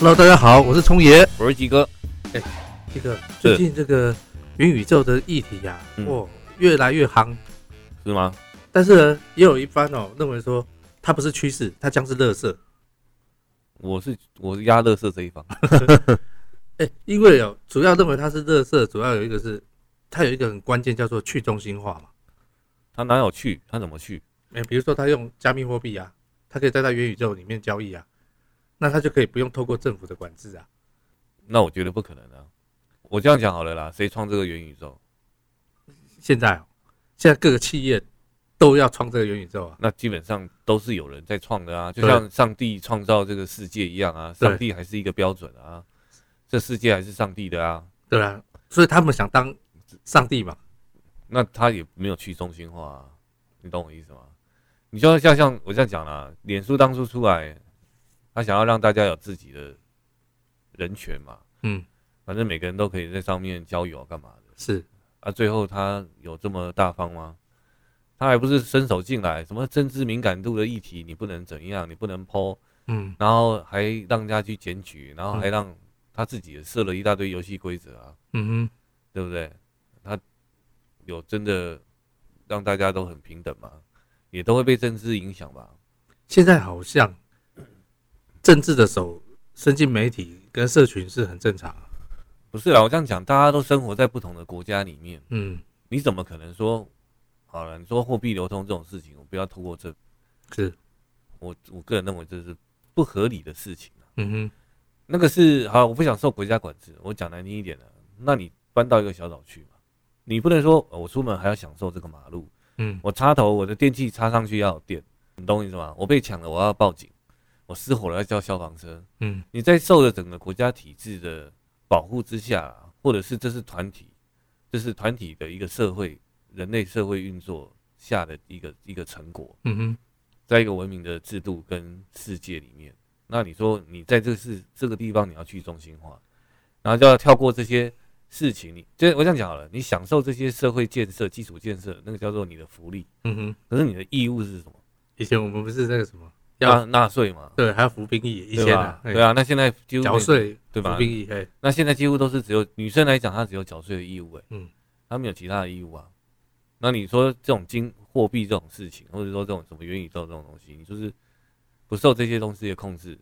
Hello，大家好，我是聪爷，我是吉哥。哎，这个最近这个元宇宙的议题呀、啊，哇、哦，越来越夯，是吗？但是呢，也有一番哦认为说它不是趋势，它将是垃圾。我是我是压垃圾这一方。哎，因为哦，主要认为它是垃圾，主要有一个是它有一个很关键叫做去中心化嘛。它哪有去？它怎么去？哎，比如说它用加密货币啊，它可以在它元宇宙里面交易啊。那他就可以不用透过政府的管制啊？那我觉得不可能啊！我这样讲好了啦，谁创这个元宇宙？现在，现在各个企业都要创这个元宇宙啊。那基本上都是有人在创的啊，就像上帝创造这个世界一样啊，上帝还是一个标准啊，这世界还是上帝的啊。对啊，所以他们想当上帝嘛？那他也没有去中心化啊，你懂我意思吗？你就像像我这样讲啦，脸书当初出来。他想要让大家有自己的人权嘛？嗯，反正每个人都可以在上面交友干嘛的？是啊，最后他有这么大方吗？他还不是伸手进来，什么政治敏感度的议题你不能怎样，你不能 po，嗯，然后还让人家去检举，然后还让他自己也设了一大堆游戏规则啊，嗯哼，对不对？他有真的让大家都很平等吗？也都会被政治影响吧？现在好像。政治的手伸进媒体跟社群是很正常，不是啊？我这样讲，大家都生活在不同的国家里面，嗯，你怎么可能说好了？你说货币流通这种事情，我不要透过这，是我我个人认为这是不合理的事情，嗯哼，那个是好，我不想受国家管制。我讲难听一点的，那你搬到一个小岛去嘛？你不能说我出门还要享受这个马路，嗯，我插头我的电器插上去要有电，你懂我意思吗？我被抢了，我要报警。我失火了，要叫消防车。嗯，你在受了整个国家体制的保护之下，或者是这是团体，这是团体的一个社会，人类社会运作下的一个一个成果。嗯哼，在一个文明的制度跟世界里面，那你说你在这是这个地方你要去中心化，然后就要跳过这些事情。你就我这样讲好了，你享受这些社会建设、基础建设，那个叫做你的福利。嗯哼，可是你的义务是什么？以前我们不是那个什么？要纳税嘛？对，还要服兵役，以前啊，对啊，那现在几乎缴税，对吧？服兵役，哎，那现在几乎都是只有女生来讲，她只有缴税的义务，哎，嗯，她没有其他的义务啊。那你说这种金货币这种事情，或者说这种什么元宇宙这种东西，你就是不受这些东西的控制。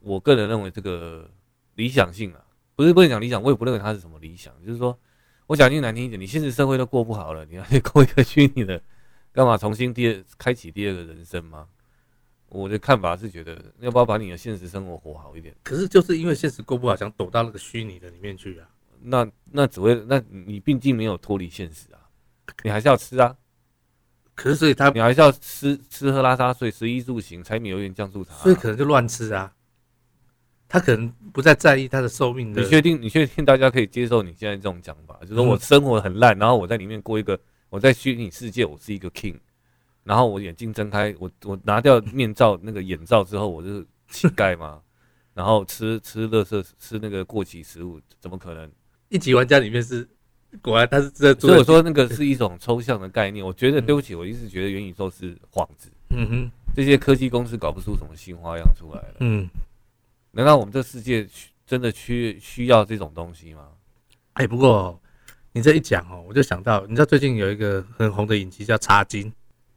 我个人认为这个理想性啊，不是不能讲理想，我也不认为它是什么理想。就是说，我讲句难听一点，你现实社会都过不好了，你还过一个虚拟的，干嘛重新第二开启第二个人生吗？我的看法是觉得，要不要把你的现实生活活好一点？可是就是因为现实过不好，想躲到那个虚拟的里面去啊。那那只会，那你毕竟没有脱离现实啊，你还是要吃啊。可是所以他，你还是要吃吃喝拉撒睡，食衣住行，柴米油盐酱醋茶，所以可能就乱吃啊。他可能不再在意他的寿命的。你确定？你确定大家可以接受你现在这种讲法？就是说我生活很烂，然后我在里面过一个，我在虚拟世界，我是一个 king。然后我眼睛睁开，我我拿掉面罩 那个眼罩之后，我就是乞丐嘛。然后吃吃垃圾，吃那个过期食物，怎么可能？一级玩家里面是，果然他是这。所以我说那个是一种抽象的概念。我觉得对不起，我一直觉得元宇宙是幌子。嗯哼，这些科技公司搞不出什么新花样出来了。嗯，难道我们这世界真的缺需要这种东西吗？哎，不过你这一讲哦，我就想到，你知道最近有一个很红的影集叫《茶金》。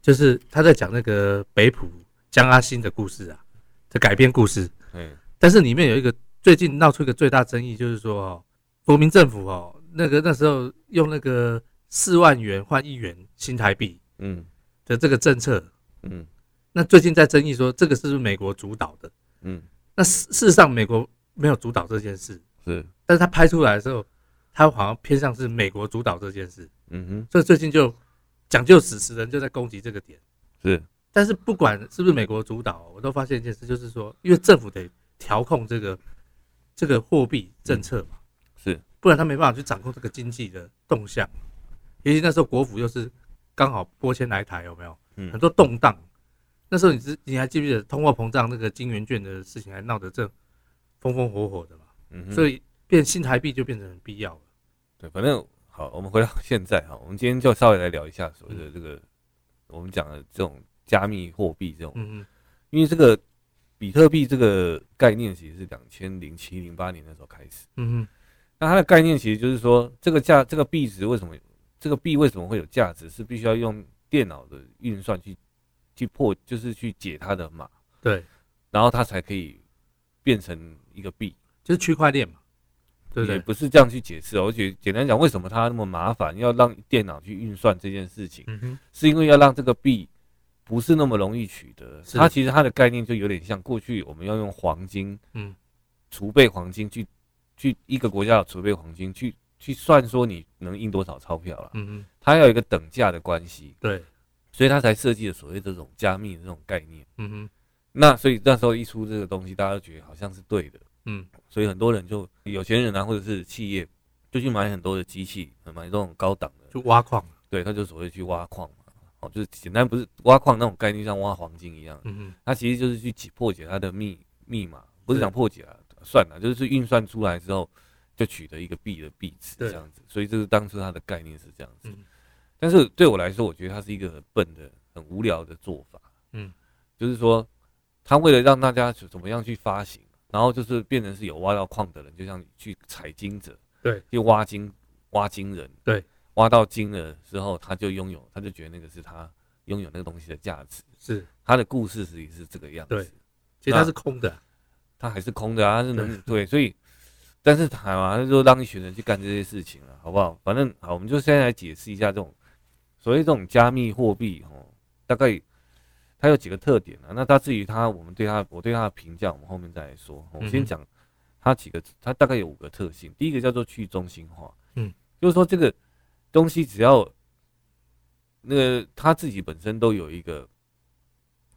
就是他在讲那个北埔江阿兴的故事啊，的改编故事。嗯，但是里面有一个最近闹出一个最大争议，就是说哦，国民政府哦，那个那时候用那个四万元换一元新台币，嗯，的这个政策，嗯，那最近在争议说这个是不是美国主导的？嗯，那事事实上美国没有主导这件事，是，但是他拍出来的时候，他好像偏向是美国主导这件事，嗯哼，所以最近就。讲究史实的人就在攻击这个点，是，但是不管是不是美国主导，我都发现一件事，就是说，因为政府得调控这个这个货币政策嘛，是，不然他没办法去掌控这个经济的动向。尤其那时候国府又是刚好拨迁来台，有没有？嗯，很多动荡。那时候你知你还记不记得通货膨胀那个金圆券的事情还闹得正风风火火的嘛？嗯，所以变新台币就变成很必要了。对，反正。好，我们回到现在哈，我们今天就稍微来聊一下所谓的这个，我们讲的这种加密货币这种，嗯嗯因为这个比特币这个概念其实是两千零七零八年的时候开始。嗯嗯，那它的概念其实就是说，这个价这个币值为什么这个币为什么会有价值，是必须要用电脑的运算去去破，就是去解它的码。对，然后它才可以变成一个币，就是区块链嘛。对不对？也不是这样去解释，我觉得简单讲，为什么它那么麻烦，要让电脑去运算这件事情，嗯，是因为要让这个币。不是那么容易取得，它其实它的概念就有点像过去我们要用黄金，嗯，储备黄金去去一个国家的储备黄金去去算说你能印多少钞票了，嗯嗯，它要有一个等价的关系，对，所以它才设计了所谓这种加密的这种概念，嗯哼，那所以那时候一出这个东西，大家都觉得好像是对的，嗯，所以很多人就有钱人啊或者是企业就去买很多的机器，买这种高档的，就挖矿，对，他就所谓去挖矿嘛，哦。就是简单，不是挖矿那种概念，像挖黄金一样。嗯嗯，他其实就是去解破解它的密密码，不是想破解啊，算了，就是运算出来之后，就取得一个币的币值这样子。所以这是当初它的概念是这样子。但是对我来说，我觉得它是一个很笨的、很无聊的做法。嗯，就是说，他为了让大家怎么样去发行，然后就是变成是有挖到矿的人，就像去采金者，对，去挖金挖金人，对。挖到金了之后，他就拥有，他就觉得那个是他拥有那个东西的价值。是他的故事，实际是这个样子。对，其实他是空的，他还是空的啊，他是能对，所以，但是台湾就让一群人去干这些事情了，好不好？反正好，我们就现在来解释一下这种所谓这种加密货币哦，大概它有几个特点啊。那它至于它，我们对它，我对它的评价，我们后面再来说。我先讲它几个，它大概有五个特性。第一个叫做去中心化，嗯，就是说这个。东西只要那个他自己本身都有一个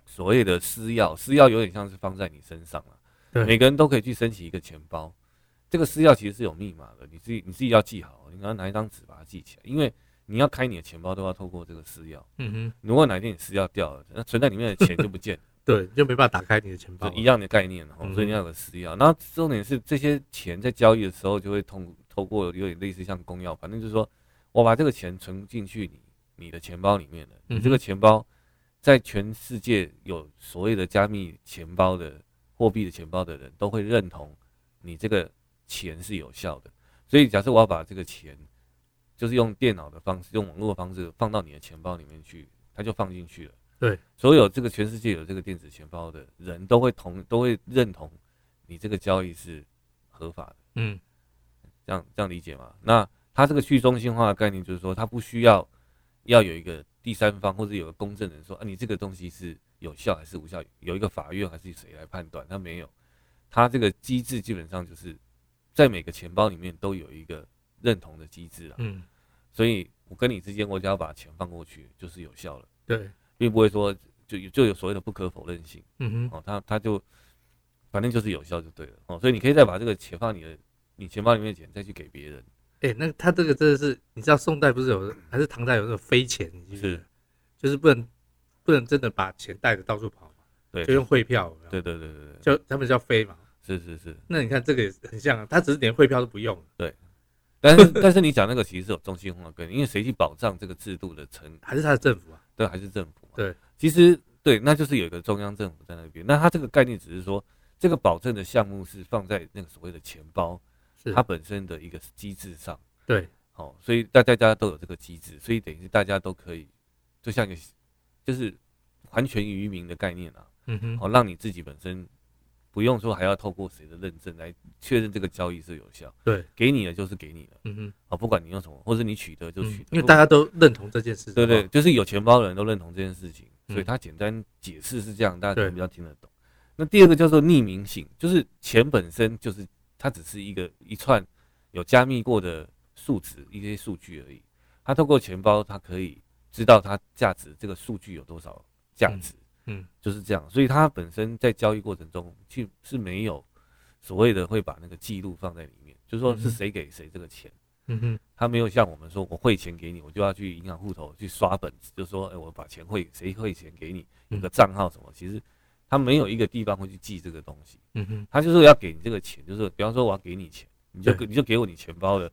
所谓的私钥，私钥有点像是放在你身上了。每个人都可以去申请一个钱包，这个私钥其实是有密码的，你自己你自己要记好，你要拿一张纸把它记起来，因为你要开你的钱包都要透过这个私钥。嗯哼，如果哪一天你私钥掉了，那存在里面的钱就不见了，对，就没办法打开你的钱包，一样的概念。所以你要有个私钥。然后重点是这些钱在交易的时候就会通透过有点类似像公钥，反正就是说。我把这个钱存进去你你的钱包里面了，你这个钱包在全世界有所谓的加密钱包的货币的钱包的人都会认同你这个钱是有效的。所以假设我要把这个钱就是用电脑的方式，用网络的方式放到你的钱包里面去，它就放进去了。对，所有这个全世界有这个电子钱包的人都会同都会认同你这个交易是合法的。嗯，这样这样理解吗？那。它这个去中心化的概念就是说，它不需要要有一个第三方或者有个公证人说，啊，你这个东西是有效还是无效，有一个法院还是谁来判断？它没有，它这个机制基本上就是在每个钱包里面都有一个认同的机制啊。嗯，所以我跟你之间，我只要把钱放过去就是有效了。对，并不会说就就有所谓的不可否认性。嗯哼，哦，他他就反正就是有效就对了。哦，所以你可以再把这个钱放你的你钱包里面的钱再去给别人。哎、欸，那他这个真的是，你知道宋代不是有，还是唐代有那种飞钱？是，就是不能不能真的把钱带着到处跑嘛，对，就用汇票。对对对对对，就他们叫飞嘛。是是是。那你看这个也很像啊，他只是连汇票都不用。对。但是 但是你讲那个其实是有中心化概念，因为谁去保障这个制度的成？还是他的政府啊？对，还是政府。对，其实对，那就是有一个中央政府在那边。那他这个概念只是说，这个保证的项目是放在那个所谓的钱包，是它本身的一个机制上。对。哦，所以大家大家都有这个机制，所以等于是大家都可以，就像一个就是还权于民的概念啊。嗯哼，哦，让你自己本身不用说还要透过谁的认证来确认这个交易是有效。对，给你的就是给你的。嗯嗯，哦，不管你用什么，或者你取得就取得，因为大家都认同这件事。对对，就是有钱包的人都认同这件事情，所以他简单解释是这样，大家可能比较听得懂。那第二个叫做匿名性，就是钱本身就是它只是一个一串有加密过的。数值一些数据而已，它透过钱包，它可以知道它价值这个数据有多少价值，嗯，就是这样，所以他本身在交易过程中，去是没有所谓的会把那个记录放在里面，就是说是谁给谁这个钱，嗯哼，他没有像我们说我汇钱给你，我就要去银行户头去刷本子，就说哎，我把钱汇谁汇钱给你，有个账号什么，其实他没有一个地方会去记这个东西，嗯哼，他就是要给你这个钱，就是比方说我要给你钱，你就你就给我你钱包的。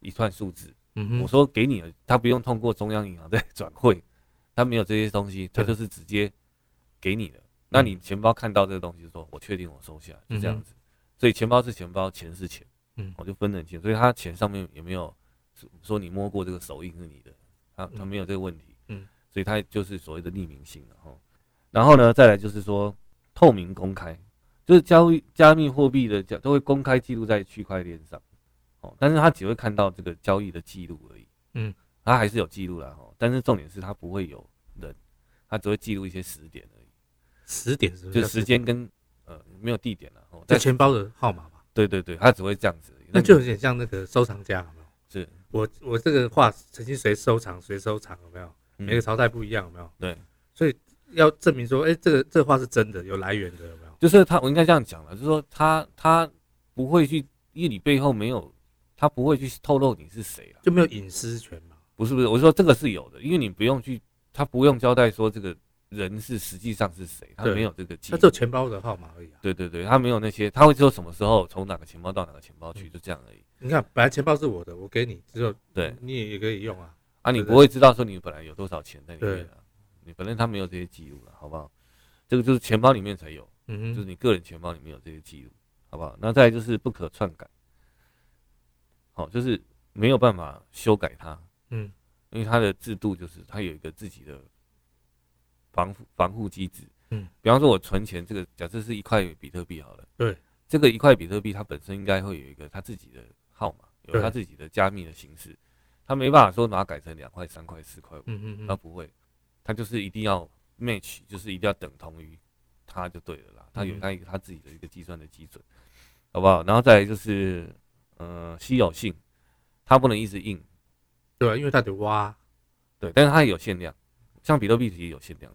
一串数字，嗯哼，我说给你了，他不用通过中央银行再转汇，他没有这些东西，他就是直接给你的，那你钱包看到这个东西，说我确定我收下，就这样子。所以钱包是钱包，钱是钱，嗯，我就分得很清。所以他钱上面有没有说你摸过这个手印是你的，他他没有这个问题，嗯，所以他就是所谓的匿名性了哈。然后呢，再来就是说透明公开，就是交易加密货币的交都会公开记录在区块链上，哦，但是他只会看到这个交易的记录而已，嗯，他还是有记录的哈，但是重点是他不会有人，他只会记录一些时点而已，时点是不是？就时间跟。呃，没有地点了，在钱包的号码吧？对对对，他只会这样子，那就有点像那个收藏家，有没有？是我我这个画曾经谁收藏谁收藏，有没有？每个朝代不一样，有没有？对，所以要证明说，哎，这个这个画是真的，有来源的，有没有？就是他，我应该这样讲了，就是说他他不会去，因为你背后没有，他不会去透露你是谁啊，就没有隐私权嘛？不是不是，我说这个是有的，因为你不用去，他不用交代说这个。人是实际上是谁？他没有这个记录，他只有钱包的号码而已。对对对，他没有那些，他会说什么时候从哪个钱包到哪个钱包去，就这样而已。你看，本来钱包是我的，我给你只有，对，你也也可以用啊。啊，你不会知道说你本来有多少钱在里面啊？你反正他没有这些记录了，好不好？这个就是钱包里面才有，嗯，就是你个人钱包里面有这些记录，好不好？那再来就是不可篡改，好，就是没有办法修改它，嗯，因为它的制度就是它有一个自己的。防防护机制，嗯，比方说，我存钱，这个假设是一块比特币好了，对，这个一块比特币，它本身应该会有一个它自己的号码，有它自己的加密的形式，它没办法说把它改成两块、三块、四块、五，嗯嗯，它不会，它就是一定要 match，就是一定要等同于它就对了啦，它有它一个它自己的一个计算的基准，好不好？然后再来就是，呃，稀有性，它不能一直印，对，因为它得挖，对，但是它也有限量，像比特币其实有限量。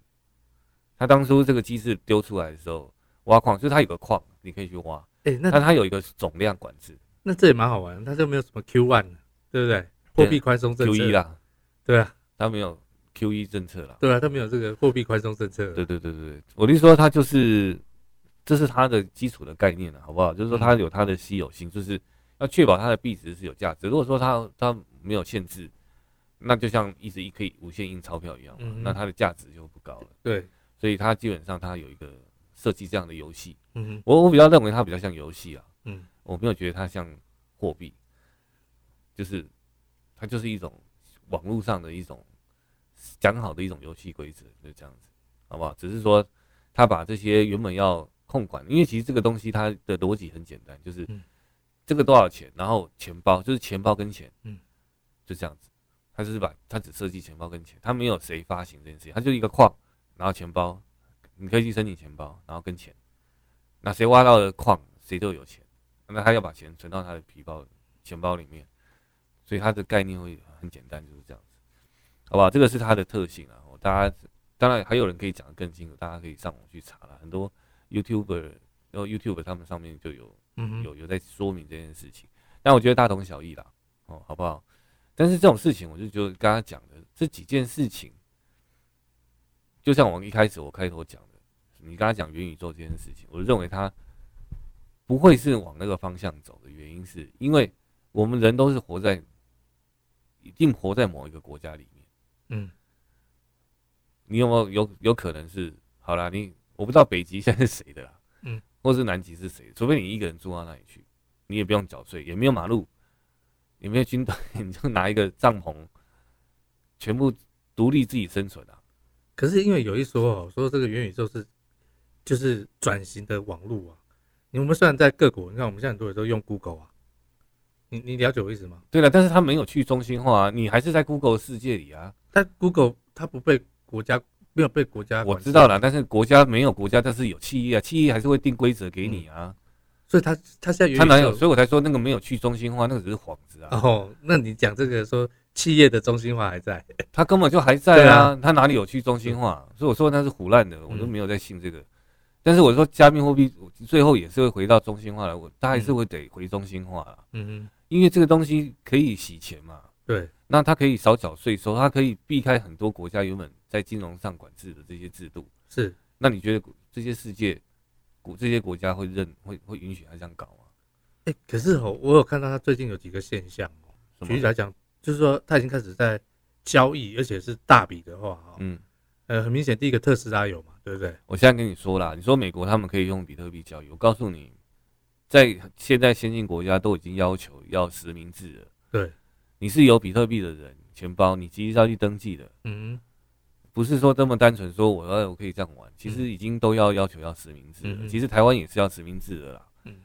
他当初这个机制丢出来的时候，挖矿就是它有个矿，你可以去挖。哎、欸，那它有一个总量管制，那这也蛮好玩。它就没有什么 Q one，对不对？货币宽松政策 Q 一啦，对啊，它没有 Q 一政策啦。对啊，它没有这个货币宽松政策。对对对对对，我就说它就是，这是它的基础的概念了，好不好？就是说它有它的稀有性，就是要确保它的币值是有价值。如果说它它没有限制，那就像一直一可以无限印钞票一样，嗯、那它的价值就不高了。对。所以它基本上它有一个设计这样的游戏，嗯，我我比较认为它比较像游戏啊，嗯，我没有觉得它像货币，就是它就是一种网络上的一种讲好的一种游戏规则，就这样子，好不好？只是说他把这些原本要控管，因为其实这个东西它的逻辑很简单，就是这个多少钱，然后钱包就是钱包跟钱，嗯，就这样子，他就是把他只设计钱包跟钱，他没有谁发行这件事情，他就一个矿。然后钱包，你可以去申请钱包，然后跟钱，那谁挖到的矿，谁都有钱。那他要把钱存到他的皮包、钱包里面，所以他的概念会很简单，就是这样子，好不好？这个是它的特性啊。大家当然还有人可以讲得更清楚，大家可以上网去查了。很多 YouTuber，然后 YouTuber 他们上面就有有有在说明这件事情。但我觉得大同小异啦，哦，好不好？但是这种事情，我就觉得刚刚讲的这几件事情。就像我一开始我开头讲的，你刚才讲元宇宙这件事情，我认为它不会是往那个方向走的原因，是因为我们人都是活在，一定活在某一个国家里面。嗯，你有没有有有可能是好啦，你我不知道北极现在是谁的啦，嗯，或是南极是谁？除非你一个人住到那里去，你也不用缴税，也没有马路，也没有军队，你就拿一个帐篷，全部独立自己生存啊。可是因为有一说哦，说这个元宇宙是就是转型的网络啊。你们虽然在各国，你看我们现在很多人都用 Google 啊，你你了解我意思吗？对了，但是它没有去中心化啊，你还是在 Google 世界里啊。但 Google 它不被国家没有被国家，我知道了，但是国家没有国家，但是有企业啊，企业还是会定规则给你啊。所以它它现在它哪有？所以我才说那个没有去中心化，那个只是幌子啊。哦，那你讲这个说。企业的中心化还在，他根本就还在啊！他哪里有去中心化？所以我说那是唬烂的，我都没有在信这个。但是我说加密货币最后也是会回到中心化的，我他还是会得回中心化了。嗯嗯，因为这个东西可以洗钱嘛。对，那它可以少缴税收，它可以避开很多国家原本在金融上管制的这些制度。是，那你觉得这些世界国这些国家会认会会允许他这样搞吗？哎，可是哦，我有看到他最近有几个现象哦，举例来讲。就是说，他已经开始在交易，而且是大笔的话，哈，嗯，呃，很明显，第一个特斯拉有嘛，对不对？我现在跟你说啦，你说美国他们可以用比特币交易，我告诉你，在现在先进国家都已经要求要实名制了。对，你是有比特币的人，钱包你其实要去登记的。嗯，不是说这么单纯说我要我可以这样玩，其实已经都要要求要实名制了。嗯、其实台湾也是要实名制的啦。嗯，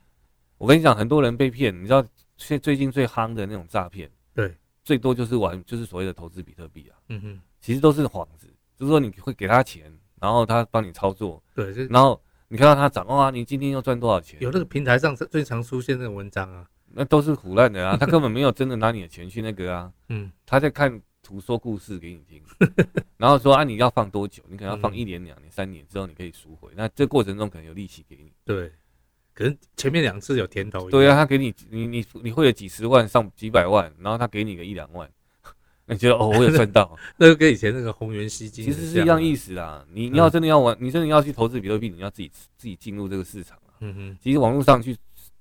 我跟你讲，很多人被骗，你知道现最近最夯的那种诈骗，对，最多就是玩就是所谓的投资比特币啊。嗯哼，其实都是幌子。就是说你会给他钱，然后他帮你操作，对，然后你看到他涨，哇，你今天又赚多少钱？有那个平台上最常出现那种文章啊，那都是胡乱的啊，他根本没有真的拿你的钱去那个啊，嗯，他在看图说故事给你听，然后说啊，你要放多久？你可能要放一年、两年、三年之后你可以赎回，那这过程中可能有利息给你，对，可能前面两次有甜头，对啊，他给你你你你会了几十万上几百万，然后他给你个一两万。你觉得哦，我有赚到，那就跟以前那个红源吸金其实是一样意思啦。你你要真的要玩，你真的要去投资比特币，你要自己自己进入这个市场啊。嗯哼，其实网络上去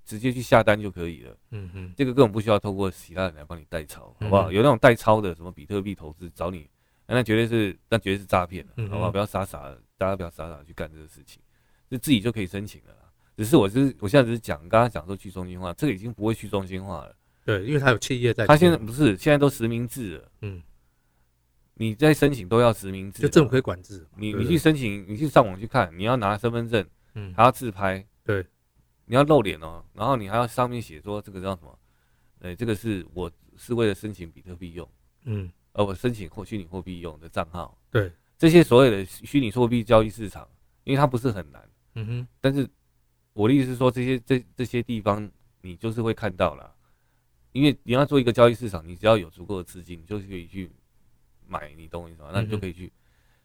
直接去下单就可以了。嗯哼，这个根本不需要透过其他人来帮你代抄，好不好？有那种代抄的什么比特币投资找你，那绝对是那绝对是诈骗，好不好？不要傻傻的，大家不要傻傻的去干这个事情，就自己就可以申请了。只是我是我现在只是讲，刚刚讲说去中心化，这个已经不会去中心化了。对，因为它有企业在。它现在不是，现在都实名制了。嗯。你在申请都要实名制，就政府可以管制。你你去申请，你去上网去看，你要拿身份证，嗯，还要自拍，对，你要露脸哦，然后你还要上面写说这个叫什么？哎，这个是我是为了申请比特币用，嗯，而我申请或虚拟货币用的账号，对，这些所有的虚拟货币交易市场，因为它不是很难，嗯哼，但是我的意思是说，这些这这些地方你就是会看到了，因为你要做一个交易市场，你只要有足够的资金，你就是可以去。买，你懂我意思吗？那你就可以去，嗯、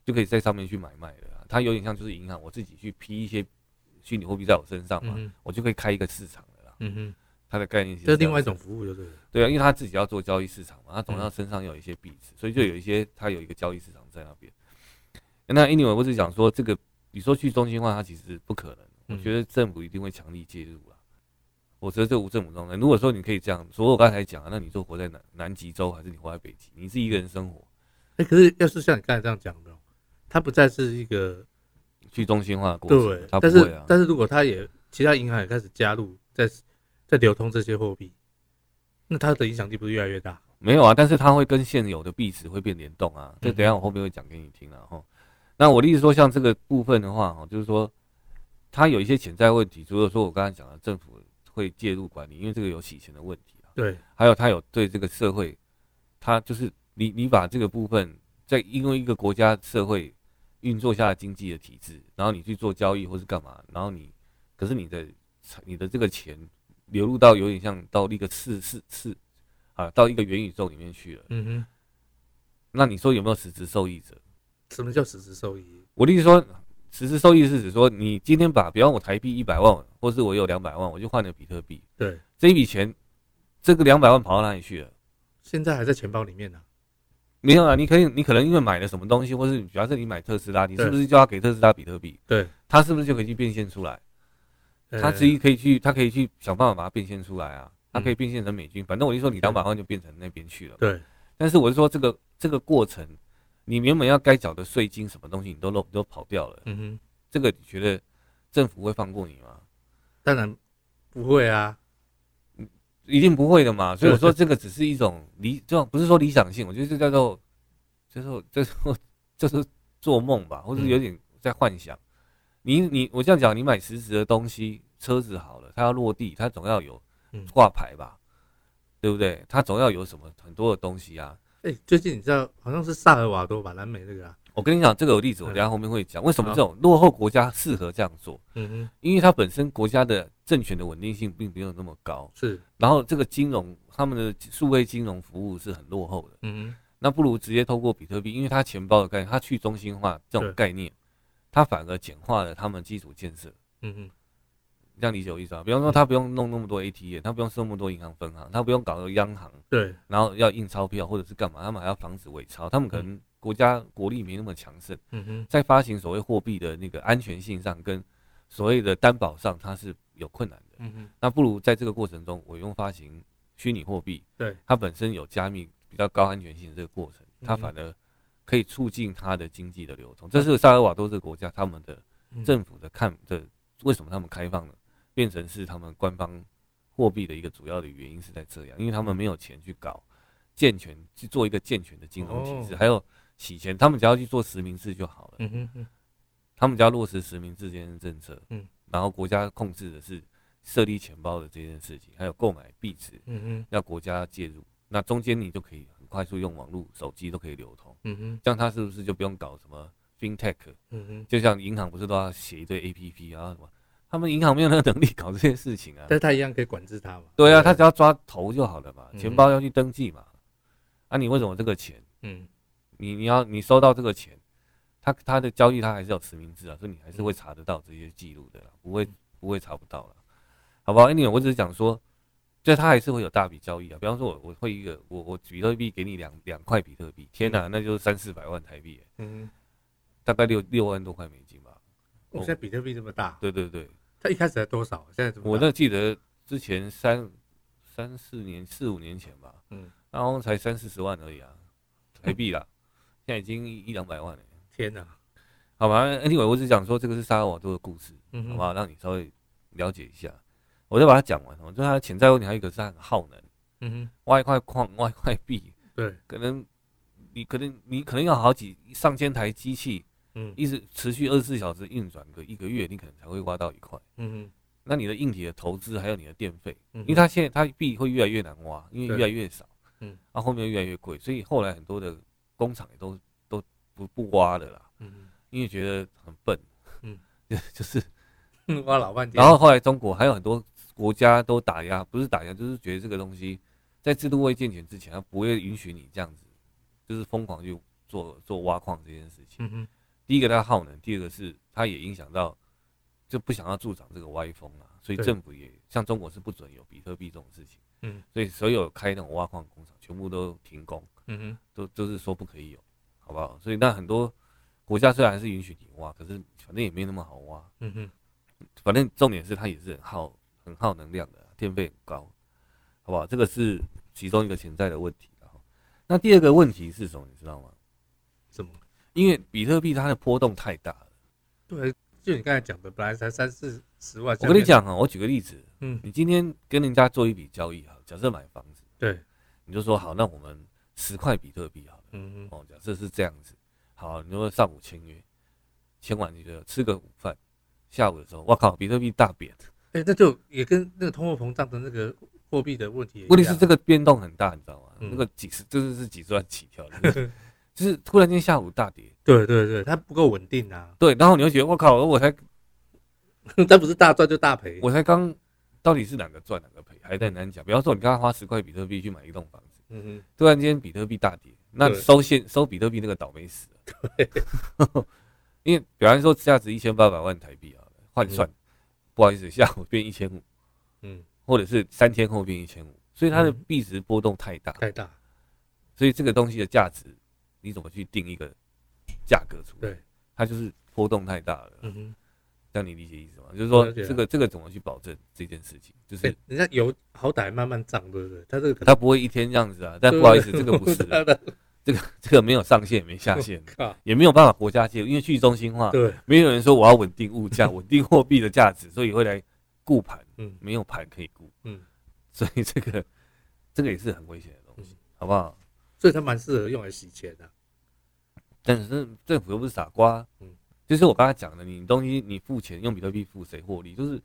就可以在上面去买卖了。它有点像就是银行，我自己去批一些虚拟货币在我身上嘛，嗯、我就可以开一个市场了啦。嗯哼，它的概念是这是另外一种服务，就是对啊，因为他自己要做交易市场嘛，他总要身上有一些币值，嗯、所以就有一些他有一个交易市场在那边。那 anyway，我只讲说这个，你说去中心化，它其实不可能。嗯、我觉得政府一定会强力介入了。我觉得这无政府状态。如果说你可以这样，所以我刚才讲，那你说活在南南极洲，还是你活在北极？你是一个人生活。欸、可是，要是像你刚才这样讲的，它不再是一个去中心化的过程，对，啊、但是，但是如果它也其他银行也开始加入，在在流通这些货币，那它的影响力不是越来越大？没有啊，但是它会跟现有的币值会变联动啊。这等下我后面会讲给你听啊。哈，那我的意思说，像这个部分的话，哈，就是说它有一些潜在问题，除了说我刚才讲的政府会介入管理，因为这个有洗钱的问题啊。对，还有它有对这个社会，它就是。你你把这个部分在因为一个国家社会运作下的经济的体制，然后你去做交易或是干嘛，然后你可是你的你的这个钱流入到有点像到一个次次次啊，到一个元宇宙里面去了。嗯哼。那你说有没有实质受益者？什么叫实质受益？我的意思说，实质收益是指说，你今天把，比方我台币一百万，或是我有两百万，我就换了比特币。对。这一笔钱，这个两百万跑到哪里去了？现在还在钱包里面呢、啊。没有啊，你可以，你可能因为买了什么东西，或是假设你买特斯拉，你是不是就要给特斯拉比特币？对，他是不是就可以去变现出来？他自己可以去，他可以去想办法把它变现出来啊。他可以变现成美金，反正我就说你两百万就变成那边去了。对，但是我是说这个这个过程，你原本要该缴的税金什么东西，你都漏都跑掉了。嗯哼，这个你觉得政府会放过你吗？当然不会啊。一定不会的嘛，所以我说这个只是一种理，这种不是说理想性，我觉得这叫做，就是就是就是做梦吧，或者有点在幻想。你你我这样讲，你买实质的东西，车子好了，它要落地，它总要有挂牌吧，对不对？它总要有什么很多的东西啊。哎，最近你知道好像是萨尔瓦多吧，南美那个啊。我跟你讲这个有例子，我等下后面会讲为什么这种落后国家适合这样做。嗯嗯，因为它本身国家的政权的稳定性并没有那么高。是，然后这个金融他们的数位金融服务是很落后的。嗯嗯，那不如直接透过比特币，因为它钱包的概念，它去中心化这种概念，它反而简化了他们基础建设。嗯嗯，这样理解我意思啊？比方说，他不用弄那么多 ATM，他不用设那么多银行分行，他不用搞个央行。对，然后要印钞票或者是干嘛，他们还要防止伪钞，他们可能。国家国力没那么强盛，嗯哼，在发行所谓货币的那个安全性上，跟所谓的担保上，它是有困难的，嗯哼。那不如在这个过程中，我用发行虚拟货币，对，它本身有加密比较高安全性的这个过程，它反而可以促进它的经济的流通。这是萨尔瓦多这个国家他们的政府的看的，为什么他们开放了，变成是他们官方货币的一个主要的原因是在这样，因为他们没有钱去搞健全去做一个健全的金融体制，还有洗钱，他们只要去做实名制就好了。他们只要落实实名制这件政策，然后国家控制的是设立钱包的这件事情，还有购买币值，要国家介入，那中间你就可以很快速用网络、手机都可以流通，这样他是不是就不用搞什么 FinTech？就像银行不是都要写一堆 APP 啊什么？他们银行没有那个能力搞这些事情啊，但他一样可以管制他嘛？对啊，他只要抓头就好了嘛，钱包要去登记嘛。啊，你为什么这个钱？嗯，你你要你收到这个钱，他他的交易他还是有实名制啊，所以你还是会查得到这些记录的啦，不会不会查不到了，好不好？Anyway，我只是讲说，就他还是会有大笔交易啊。比方说我我会一个我我比特币给你两两块比特币，天哪，那就是三四百万台币，嗯，大概六六万多块美金吧。我现在比特币这么大？对对对。他一开始才多少？现在怎么？我那记得之前三三四年四五年前吧，嗯，然后才三四十万而已啊，台币啦，现在已经一两百万了。天哪！好吧，Anyway，我只讲说这个是萨尔瓦多的故事，好吧，让你稍微了解一下。我再把它讲完。我觉得它的潜在问题还有一个是它很耗能，嗯哼，挖一块矿，挖一块币，对，可能你可能你可能要好几上千台机器。嗯，一直持续二十四小时运转个一个月，你可能才会挖到一块。嗯嗯，那你的硬体的投资还有你的电费，因为它现在它币会越来越难挖，因为越来越少。嗯，那后面越来越贵，所以后来很多的工厂也都都不不挖的啦。嗯，因为觉得很笨。嗯，就是 挖老半天。然后后来中国还有很多国家都打压，不是打压，就是觉得这个东西在制度未健全之前，它不会允许你这样子，就是疯狂去做做挖矿这件事情。嗯第一个它耗能，第二个是它也影响到，就不想要助长这个歪风了，所以政府也像中国是不准有比特币这种事情，嗯，所以所有开那种挖矿工厂全部都停工，嗯哼，都都是说不可以有，好不好？所以那很多国家虽然是允许你挖，可是反正也没那么好挖，嗯哼，反正重点是它也是很耗很耗能量的，电费很高，好不好？这个是其中一个潜在的问题，那第二个问题是什么？你知道吗？因为比特币它的波动太大了，对，就你刚才讲的，本来才三四十万。我跟你讲啊，我举个例子，嗯，你今天跟人家做一笔交易哈，假设买房子，对，你就说好，那我们十块比特币好了，嗯嗯，哦，假设是这样子，好，你说上午签约，签完你就吃个午饭，下午的时候，我靠，比特币大贬，哎，那就也跟那个通货膨胀的那个货币的问题，问题是这个变动很大，你知道吗？那个几十，就的是几十万起跳的。就是突然间下午大跌，对对对，它不够稳定啊。对，然后你会觉得我靠，我才，它不是大赚就大赔。我才刚，到底是哪个赚哪个赔，还在难讲。比方说，你刚刚花十块比特币去买一栋房子，嗯哼，突然间比特币大跌，那收现收比特币那个倒霉死了。对，因为比方说价值一千八百万台币啊，换算，不好意思，下午变一千五，嗯，或者是三天后变一千五，所以它的币值波动太大，太大，所以这个东西的价值。你怎么去定一个价格出来？对，它就是波动太大了。嗯哼，这样你理解意思吗？就是说，这个这个怎么去保证这件事情？就是人家油好歹慢慢涨，对不对？它这个它不会一天这样子啊。但不好意思，这个不是，这个这个没有上限，也没下限，也没有办法国家介入，因为去中心化，对，没有人说我要稳定物价、稳定货币的价值，所以会来顾盘。嗯，没有盘可以顾。嗯，所以这个这个也是很危险的东西，好不好？所以它蛮适合用来洗钱的，但是政府又不是傻瓜，嗯，就是我刚才讲的，你东西你付钱用比特币付谁获利？就是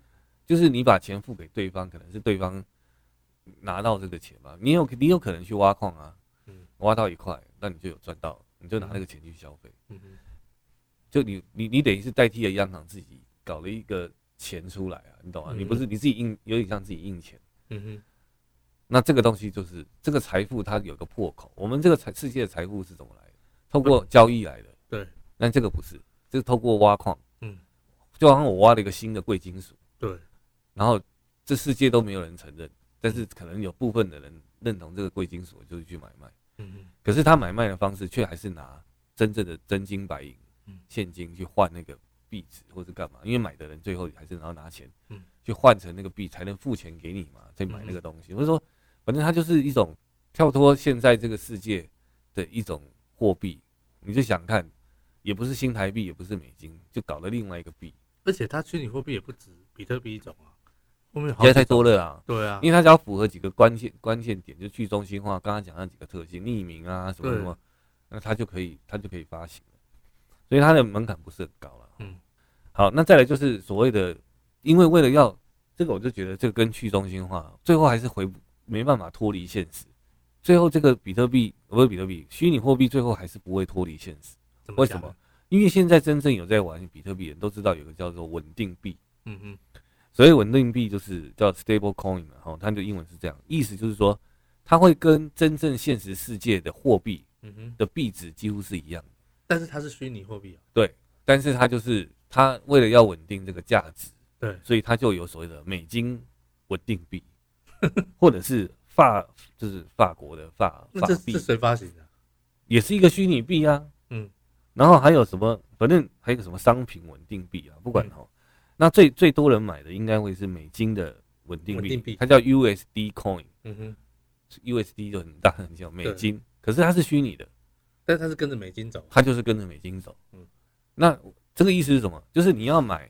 就是你把钱付给对方，可能是对方拿到这个钱嘛，你有你有可能去挖矿啊，嗯，挖到一块，那你就有赚到，你就拿那个钱去消费，嗯哼，就你你你等于是代替了央行自己搞了一个钱出来啊，你懂吗？你不是你自己印，有点像自己印钱，嗯哼。那这个东西就是这个财富，它有个破口。我们这个财世界的财富是怎么来的？透过交易来的。对。但这个不是，这是透过挖矿。嗯。就好像我挖了一个新的贵金属。对。然后这世界都没有人承认，但是可能有部分的人认同这个贵金属，就是去买卖。嗯嗯。可是他买卖的方式却还是拿真正的真金白银、现金去换那个币值，或者干嘛？因为买的人最后还是要拿钱，嗯，去换成那个币才能付钱给你嘛，再买那个东西。或者说。反正它就是一种跳脱现在这个世界的一种货币，你就想看，也不是新台币，也不是美金，就搞了另外一个币。而且它虚拟货币也不止比特币一种啊，后面现在太多了啊。对啊，因为它只要符合几个关键关键点，就去中心化，刚刚讲那几个特性，匿名啊什么什么，那它就可以它就可以发行了。所以它的门槛不是很高了。嗯，好，那再来就是所谓的，因为为了要这个，我就觉得这个跟去中心化最后还是回没办法脱离现实。最后这个比特币不是比特币，虚拟货币最后还是不会脱离现实。为什么？因为现在真正有在玩比特币的人都知道有个叫做稳定币，嗯哼，所以稳定币就是叫 stable coin 嘛，哈，它的英文是这样，意思就是说它会跟真正现实世界的货币，嗯哼，的币值几乎是一样的，但是它是虚拟货币啊，对，但是它就是它为了要稳定这个价值，对，所以它就有所谓的美金稳定币，或者是法就是法国的法法币，是谁发行的？也是一个虚拟币啊。嗯然后还有什么？反正还有一个什么商品稳定币啊，不管哈。那最最多人买的应该会是美金的稳定币，它叫 USD Coin。嗯哼，USD 就很大很小，美金。可是它是虚拟的，但是它是跟着美金走。它就是跟着美金走。嗯，那这个意思是什么？就是你要买，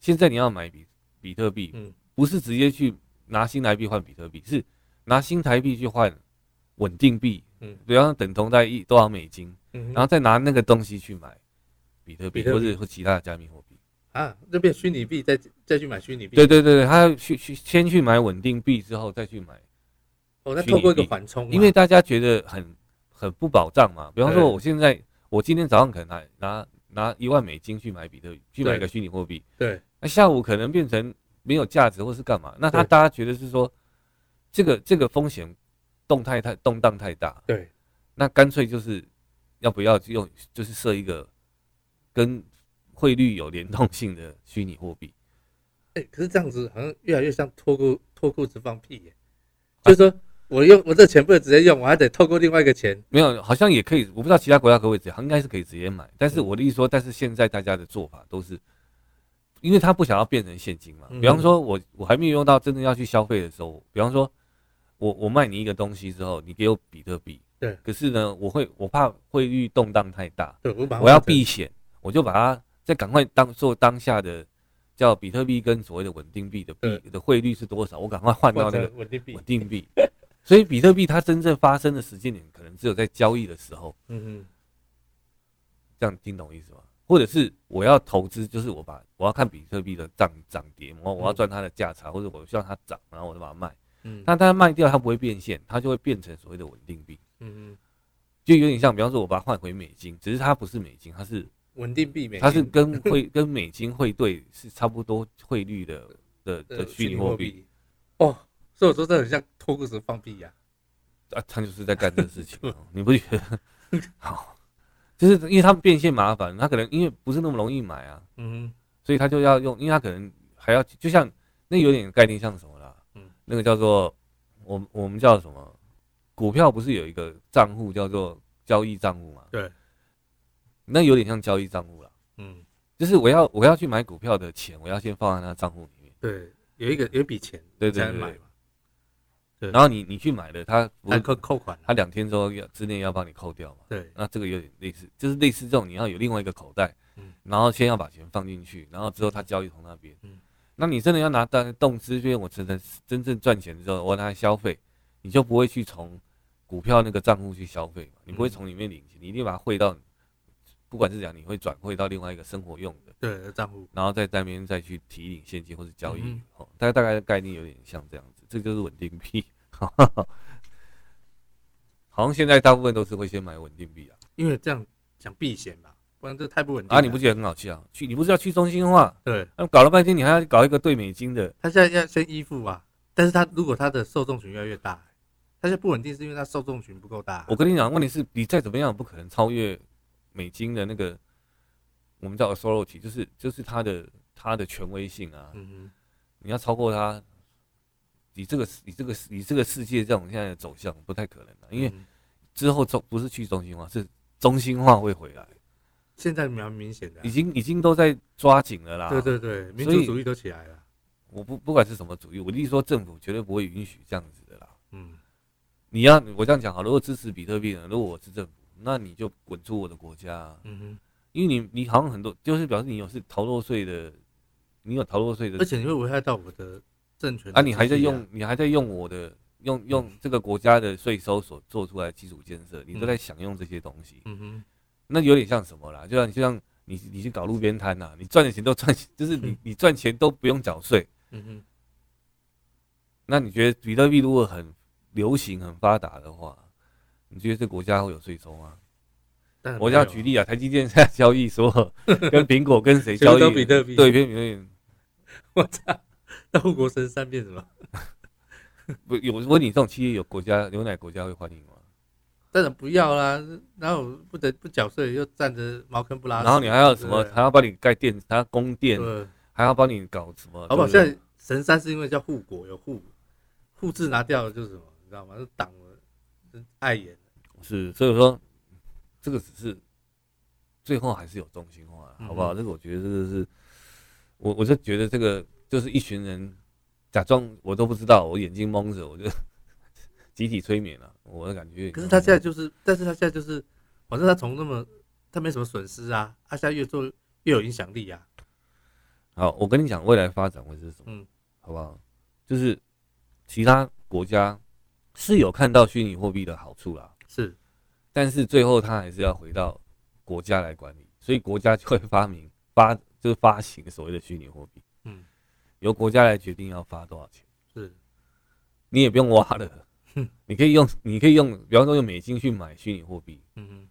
现在你要买比比特币，嗯，不是直接去拿新台币换比特币，是拿新台币去换稳定币。嗯，比方等同在一多少美金。嗯然后再拿那个东西去买比特币或者或其他的加密货币啊，这边虚拟币再再去买虚拟币。对对对，他要去去先去买稳定币之后再去买。哦，那透过一个缓冲，因为大家觉得很很不保障嘛。比方说，我现在我今天早上可能拿拿拿一万美金去买比特币，去买一个虚拟货币。对。那下午可能变成没有价值或是干嘛？那他大家觉得是说这个这个风险动态太动荡太大。对。那干脆就是。要不要用？就是设一个跟汇率有联动性的虚拟货币。哎，可是这样子好像越来越像脱裤脱裤子放屁耶。就是说我用我这钱不能直接用，我还得透过另外一个钱。没有，好像也可以。我不知道其他国家可不可以这样，应该是可以直接买。但是我的意思说，但是现在大家的做法都是，因为他不想要变成现金嘛。比方说我我还没有用到真的要去消费的时候，比方说我我卖你一个东西之后，你给我比特币。对，可是呢，我会我怕汇率动荡太大，对，我，我要避险，我就把它再赶快当做当下的叫比特币跟所谓的稳定币的币的汇率是多少，我赶快换到那个稳定币。稳定币，所以比特币它真正发生的时间点，可能只有在交易的时候。嗯嗯，这样听懂意思吗？或者是我要投资，就是我把我要看比特币的涨涨跌，我我要赚它的价差，或者我希望它涨，然后我就把它卖。嗯，那它卖掉，它不会变现，它就会变成所谓的稳定币。嗯嗯，就有点像，比方说，我把它换回美金，只是它不是美金，它是稳定币美，它是跟 汇跟美金汇兑是差不多汇率的的的虚拟货币。哦，所以我说这很像脱裤子放屁呀！啊，他就是在干这个事情，你不觉得？好，就是因为他们变现麻烦，他可能因为不是那么容易买啊，嗯，所以他就要用，因为他可能还要，就像那有点概念像什么啦，嗯，那个叫做我我们叫什么？股票不是有一个账户叫做交易账户嘛？对，那有点像交易账户了。嗯，就是我要我要去买股票的钱，我要先放在那账户里面。对，有一个有一笔钱，对对对。对，然后你你去买了，他还扣扣款，他两天之后要之内要帮你扣掉嘛。对，那这个有点类似，就是类似这种，你要有另外一个口袋，嗯，然后先要把钱放进去，然后之后他交易从那边，嗯，那你真的要拿到动资，因为我真的真正赚钱之后，我拿来消费。你就不会去从股票那个账户去消费嘛？你不会从里面领钱，你一定把它汇到，不管是讲你会转汇到另外一个生活用的对账户，然后在那边再去提领现金或者交易。哦，大概大概的概念有点像这样子，这就是稳定币。好像现在大部分都是会先买稳定币啊，因为这样想避险吧，不然这太不稳定啊！你不觉得很好笑？去你不是要去中心化？对，那搞了半天你还要搞一个对美金的，他现在要先依附啊，但是他如果他的受众群越来越大。它是不稳定，是因为他受众群不够大。我跟你讲，问题是你再怎么样不可能超越美金的那个，我们叫 authority，就是就是它的它的权威性啊。嗯哼，你要超过它，你这个你这个你这个世界这种现在的走向不太可能的，因为之后中不是去中心化，是中心化会回来。现在蛮明显的，已经已经都在抓紧了啦。对对对，民主主义都起来了。我不不管是什么主义，我的意思说政府绝对不会允许这样子的啦。嗯。你要我这样讲好，如果支持比特币呢？如果我是政府，那你就滚出我的国家、啊。嗯哼，因为你你好像很多，就是表示你有是逃漏税的，你有逃漏税的，而且你会危害到我的政权啊！你还在用，你还在用我的，用用这个国家的税收所做出来的基础建设，你都在享用这些东西。嗯哼，那有点像什么啦？就像就像你你去搞路边摊呐，你赚的钱都赚，就是你你赚钱都不用缴税。嗯哼，那你觉得比特币如果很流行、很发达的话，你觉得这国家会有税收吗？我要举例啊，台积电现在交易说 跟苹果跟谁交易？比特币。对，比特币。我操，那护国神山变什么？不，有问你这种企业有国家牛奶国家会欢迎吗？当然不要啦，然后不得不缴税，又占着茅坑不拉屎。然后你还要什么？还要帮你盖电，还要供电，还要帮你搞什么？好不好？现在神山是因为叫护国，有护护字拿掉了就是什么？你知道吗？是挡了，碍眼。是，所以说。这个只是最后还是有中心化，好不好？这个我觉得这个是，我我就觉得这个就是一群人假装我都不知道，我眼睛蒙着，我就集体催眠了。我的感觉。可是他现在就是，但是他现在就是，反正他从那么他没什么损失啊，他现在越做越有影响力啊。好，我跟你讲，未来发展会是什么？嗯，好不好？就是其他国家是有看到虚拟货币的好处啦，是。但是最后，他还是要回到国家来管理，所以国家就会发明发 就是发行所谓的虚拟货币，嗯，由国家来决定要发多少钱，是，你也不用挖了，你可以用你可以用，比方说用美金去买虚拟货币，嗯嗯，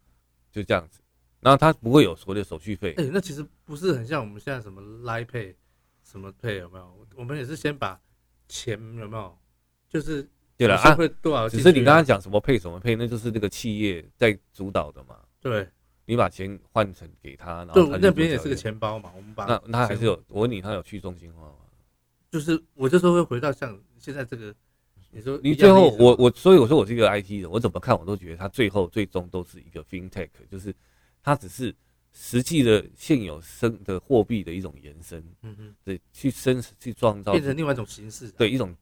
就这样子，然后它不会有所谓的手续费，哎，那其实不是很像我们现在什么 Line Pay 什么 Pay 有没有？我们也是先把钱有没有，就是。对了啊，只是你刚刚讲什么配什么配，那就是那个企业在主导的嘛。对，你把钱换成给他，然后他那边也是个钱包嘛。我们把那那还是有，我问你，他有去中心化吗？就是我就说会回到像现在这个，你说你最后我我所以我说我是一个 IT 的，我怎么看我都觉得他最后最终都是一个 FinTech，就是它只是实际的现有生的货币的一种延伸。嗯嗯，对，去生去创造变成另外一种形式，对一种。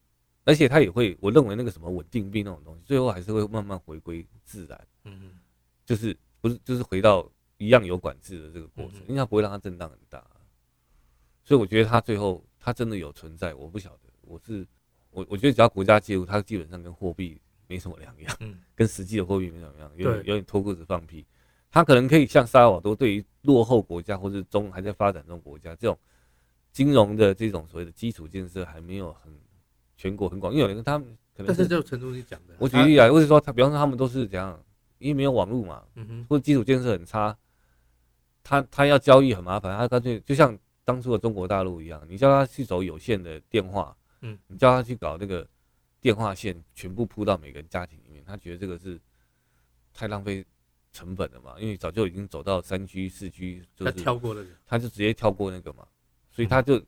而且它也会，我认为那个什么稳定币那种东西，最后还是会慢慢回归自然。嗯，就是不是就是回到一样有管制的这个过程，因为它不会让它震荡很大。所以我觉得它最后它真的有存在，我不晓得。我是我我觉得只要国家介入，它基本上跟货币没什么两样，嗯，跟实际的货币没什么两样，有点有点脱裤子放屁。它可能可以像萨尔瓦多，对于落后国家或者中还在发展中国家，这种金融的这种所谓的基础建设还没有很。全国很广，因为有人他们可能，但是就陈主席讲的，我举例啊，或者说他，比方说他们都是怎样，因为没有网络嘛，嗯哼，或者基础建设很差，他他要交易很麻烦，他干脆就像当初的中国大陆一样，你叫他去走有线的电话，嗯，你叫他去搞那个电话线，全部铺到每个人家庭里面，他觉得这个是太浪费成本了嘛，因为早就已经走到三 G 四 G，就是他跳过那个，他就直接跳过那个嘛，所以他就。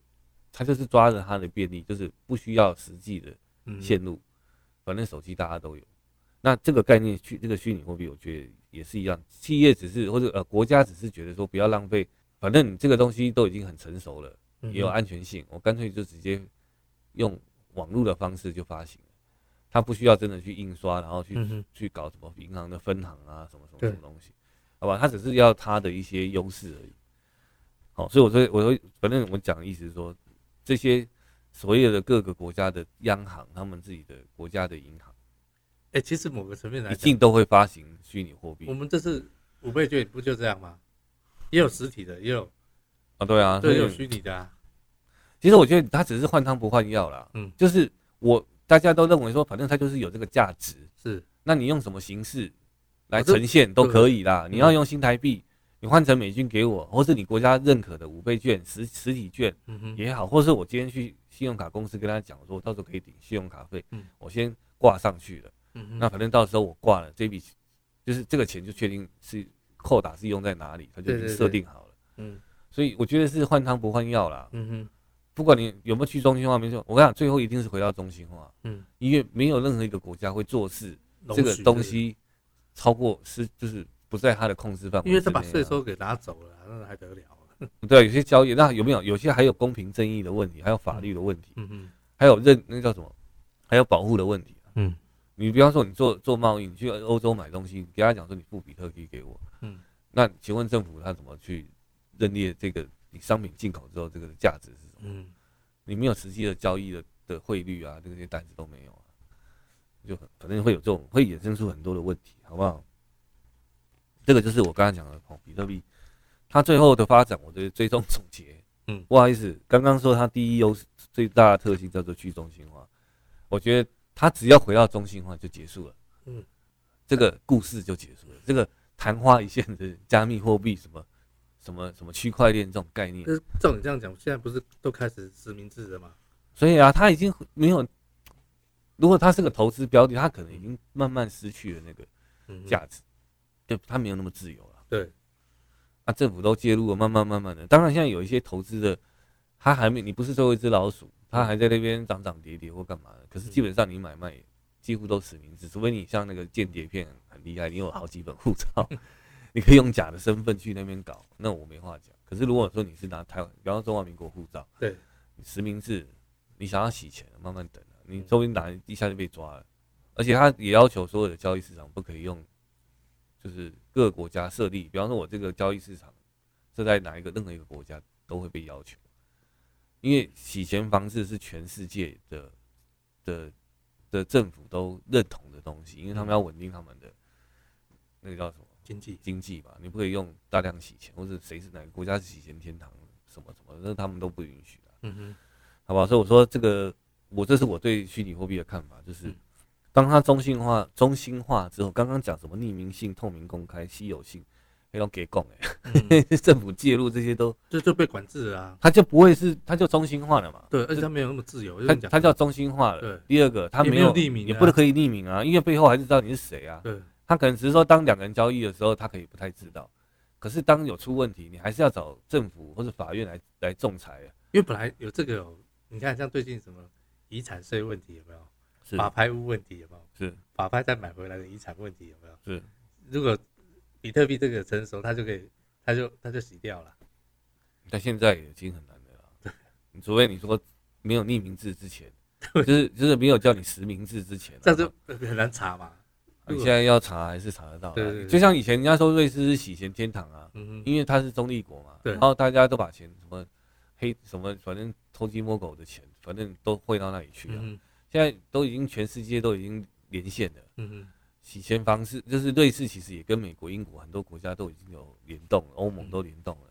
他就是抓着他的便利，就是不需要实际的线路，反正手机大家都有。那这个概念去这个虚拟货币，我觉得也是一样。企业只是或者呃国家只是觉得说不要浪费，反正你这个东西都已经很成熟了，也有安全性，我干脆就直接用网络的方式就发行了。他不需要真的去印刷，然后去去搞什么银行的分行啊，什么什么什么东西，好吧？他只是要他的一些优势而已。好，所以我说我说反正我讲的意思是说。这些所有的各个国家的央行，他们自己的国家的银行，哎，其实某个层面来讲，一定都会发行虚拟货币。我们这次五倍券不就这样吗？也有实体的，也有啊，对啊，对，有虚拟的啊。其实我觉得它只是换汤不换药啦。嗯，就是我大家都认为说，反正它就是有这个价值，是。那你用什么形式来呈现都可以啦。你要用新台币。你换成美金给我，或是你国家认可的五倍券实实体券也好，或是我今天去信用卡公司跟他讲说，到时候可以抵信用卡费，嗯。我先挂上去了，嗯那反正到时候我挂了这笔，就是这个钱就确定是扣打是用在哪里，他就已经设定好了，嗯，所以我觉得是换汤不换药啦，嗯哼，不管你有没有去中心化，没错，我跟你讲，最后一定是回到中心化，嗯，因为没有任何一个国家会做事，这个东西超过是就是。不在他的控制范围，因为他把税收给拿走了，那还得了？对，有些交易，那有没有？有些还有公平正义的问题，还有法律的问题，嗯嗯，还有认那个叫什么？还有保护的问题，嗯，你比方说你做做贸易，你去欧洲买东西，你跟他讲说你付比特币给我，嗯，那请问政府他怎么去认列这个你商品进口之后这个价值是什么？嗯，你没有实际的交易的的汇率啊，这些单子都没有啊，就反正会有这种会衍生出很多的问题，好不好？这个就是我刚才讲的哦，比特币它最后的发展，我的最终总结，嗯，不好意思，刚刚说它第一优势最大的特性叫做去中心化，我觉得它只要回到中心化就结束了，嗯，这个故事就结束了，这个昙花一现的加密货币什么什么什么区块链这种概念，照你这样讲，现在不是都开始实名制了吗？所以啊，它已经没有，如果它是个投资标的，它可能已经慢慢失去了那个价值。就他没有那么自由了，对，啊，政府都介入了，慢慢慢慢的。当然，现在有一些投资的，他还没，你不是最后一只老鼠，他还在那边涨涨跌跌或干嘛的。可是基本上你买卖几乎都实名制，除非你像那个间谍片很厉害，你有好几本护照，你可以用假的身份去那边搞，那我没话讲。可是如果说你是拿台湾，比方说中华民国护照，对，实名制，你想要洗钱，慢慢等，你说不定哪一下就被抓了。而且他也要求所有的交易市场不可以用。就是各个国家设立，比方说，我这个交易市场设在哪一个任何一个国家都会被要求，因为洗钱方式是全世界的的的政府都认同的东西，因为他们要稳定他们的那个叫什么经济经济吧，你不可以用大量洗钱，或者谁是哪个国家是洗钱天堂什么什么，那他们都不允许的。嗯哼，好吧，所以我说这个，我这是我对虚拟货币的看法，就是。当它中心化、中心化之后，刚刚讲什么匿名性、透明公开、稀有性，那种给供哎，政府介入这些都就就被管制了啊，它就不会是，它就中心化了嘛。对，而且它没有那么自由。它它叫中心化了。对。第二个，它没有匿名，也不能可以匿名啊，因为背后还是知道你是谁啊。对。他可能只是说，当两个人交易的时候，他可以不太知道，可是当有出问题，你还是要找政府或者法院来来仲裁啊。因为本来有这个，你看像最近什么遗产税问题有没有？法拍屋问题有没有？是法拍再买回来的遗产问题有没有？是，如果比特币这个成熟，它就可以，它就它就洗掉了。但现在已经很难的了。对，除非你说没有匿名制之前，就是就是没有叫你实名制之前，这就很难查嘛。你现在要查还是查得到？对，就像以前人家说瑞士是洗钱天堂啊，因为它是中立国嘛。对。然后大家都把钱什么黑什么，反正偷鸡摸狗的钱，反正都汇到那里去了。现在都已经全世界都已经连线了，嗯哼，洗钱方式就是瑞士其实也跟美国、英国很多国家都已经有联动了，欧盟都联动了，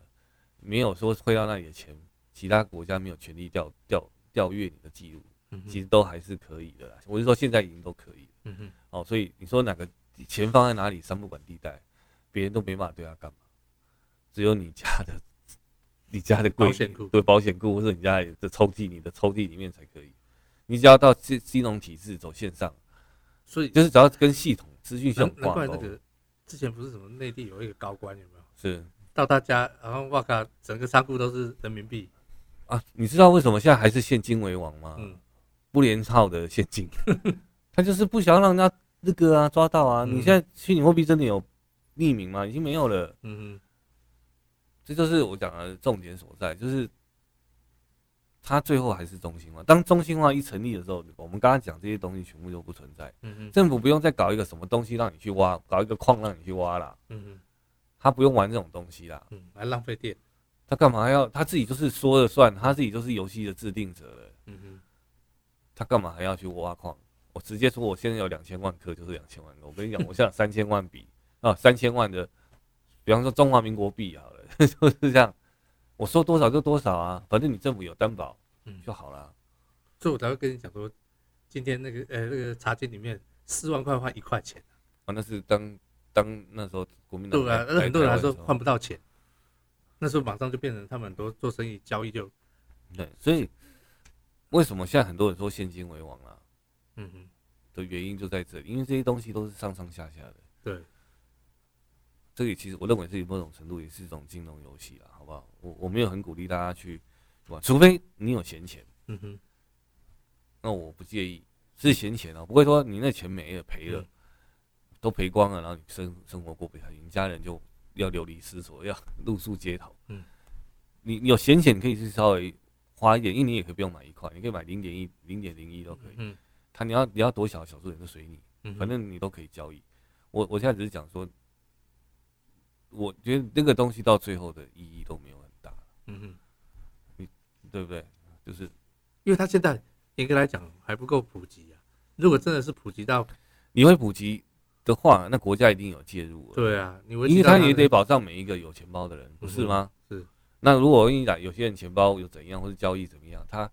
没有说汇到那里的钱，其他国家没有权利调调调阅你的记录，其实都还是可以的啦。我是说现在已经都可以，嗯哼，哦，所以你说哪个钱放在哪里，三不管地带，别人都没办法对他干嘛，只有你家的 你家的柜子对保险库或者你家的抽屉，你的抽屉里面才可以。你只要到金金融体制走线上，所以就是只要跟系统资讯相关。难怪那个之前不是什么内地有一个高官有没有？是到他家，然后哇靠，整个仓库都是人民币啊！你知道为什么现在还是现金为王吗？嗯，不连号的现金，他就是不想让人家那个啊抓到啊！你现在虚拟货币真的有匿名吗？已经没有了。嗯哼，这就是我讲的重点所在，就是。它最后还是中心化。当中心化一成立的时候，我们刚刚讲这些东西全部都不存在。嗯嗯。政府不用再搞一个什么东西让你去挖，搞一个矿让你去挖了。嗯嗯。他不用玩这种东西啦。嗯。还浪费电。他干嘛要？他自己就是说了算，他自己就是游戏的制定者了。嗯哼。他干嘛还要去挖矿？我直接说，我现在有两千万颗，就是两千万个。我跟你讲，我现在有三千万笔啊，三千万的，比方说中华民国币好了，就是这样。我说多少就多少啊，反正你政府有担保，嗯，就好了。所以我才会跟你讲说，今天那个呃那个茶金里面四万块换一块钱啊，那是当当那时候国民党对啊，那很多人还说换不到钱，那时候马上就变成他们很多做生意交易就对，所以为什么现在很多人说现金为王啊？嗯哼，的原因就在这里，因为这些东西都是上上下下的。对。这里其实我认为这里某种程度也是一种金融游戏了，好不好？我我没有很鼓励大家去，玩？除非你有闲钱，嗯哼，那我不介意是闲钱哦，不会说你那钱没了赔了，嗯、都赔光了，然后你生生活过不下去，你家人就要流离失所，要露宿街头。嗯，你你有闲钱可以去稍微花一点，因为你也可以不用买一块，你可以买零点一、零点零一都可以。嗯，他你要你要多小小数点就随你。反正你都可以交易。我我现在只是讲说，我觉得那个东西到最后的意义都没有很大。嗯哼，你对不对？就是因为他现在严格来讲还不够普及啊。如果真的是普及到，你会普及的话，那国家一定有介入。对啊，你因为他也得保障每一个有钱包的人，不是吗？是。那如果我跟你讲，有些人钱包有怎样，或者交易怎么样，他。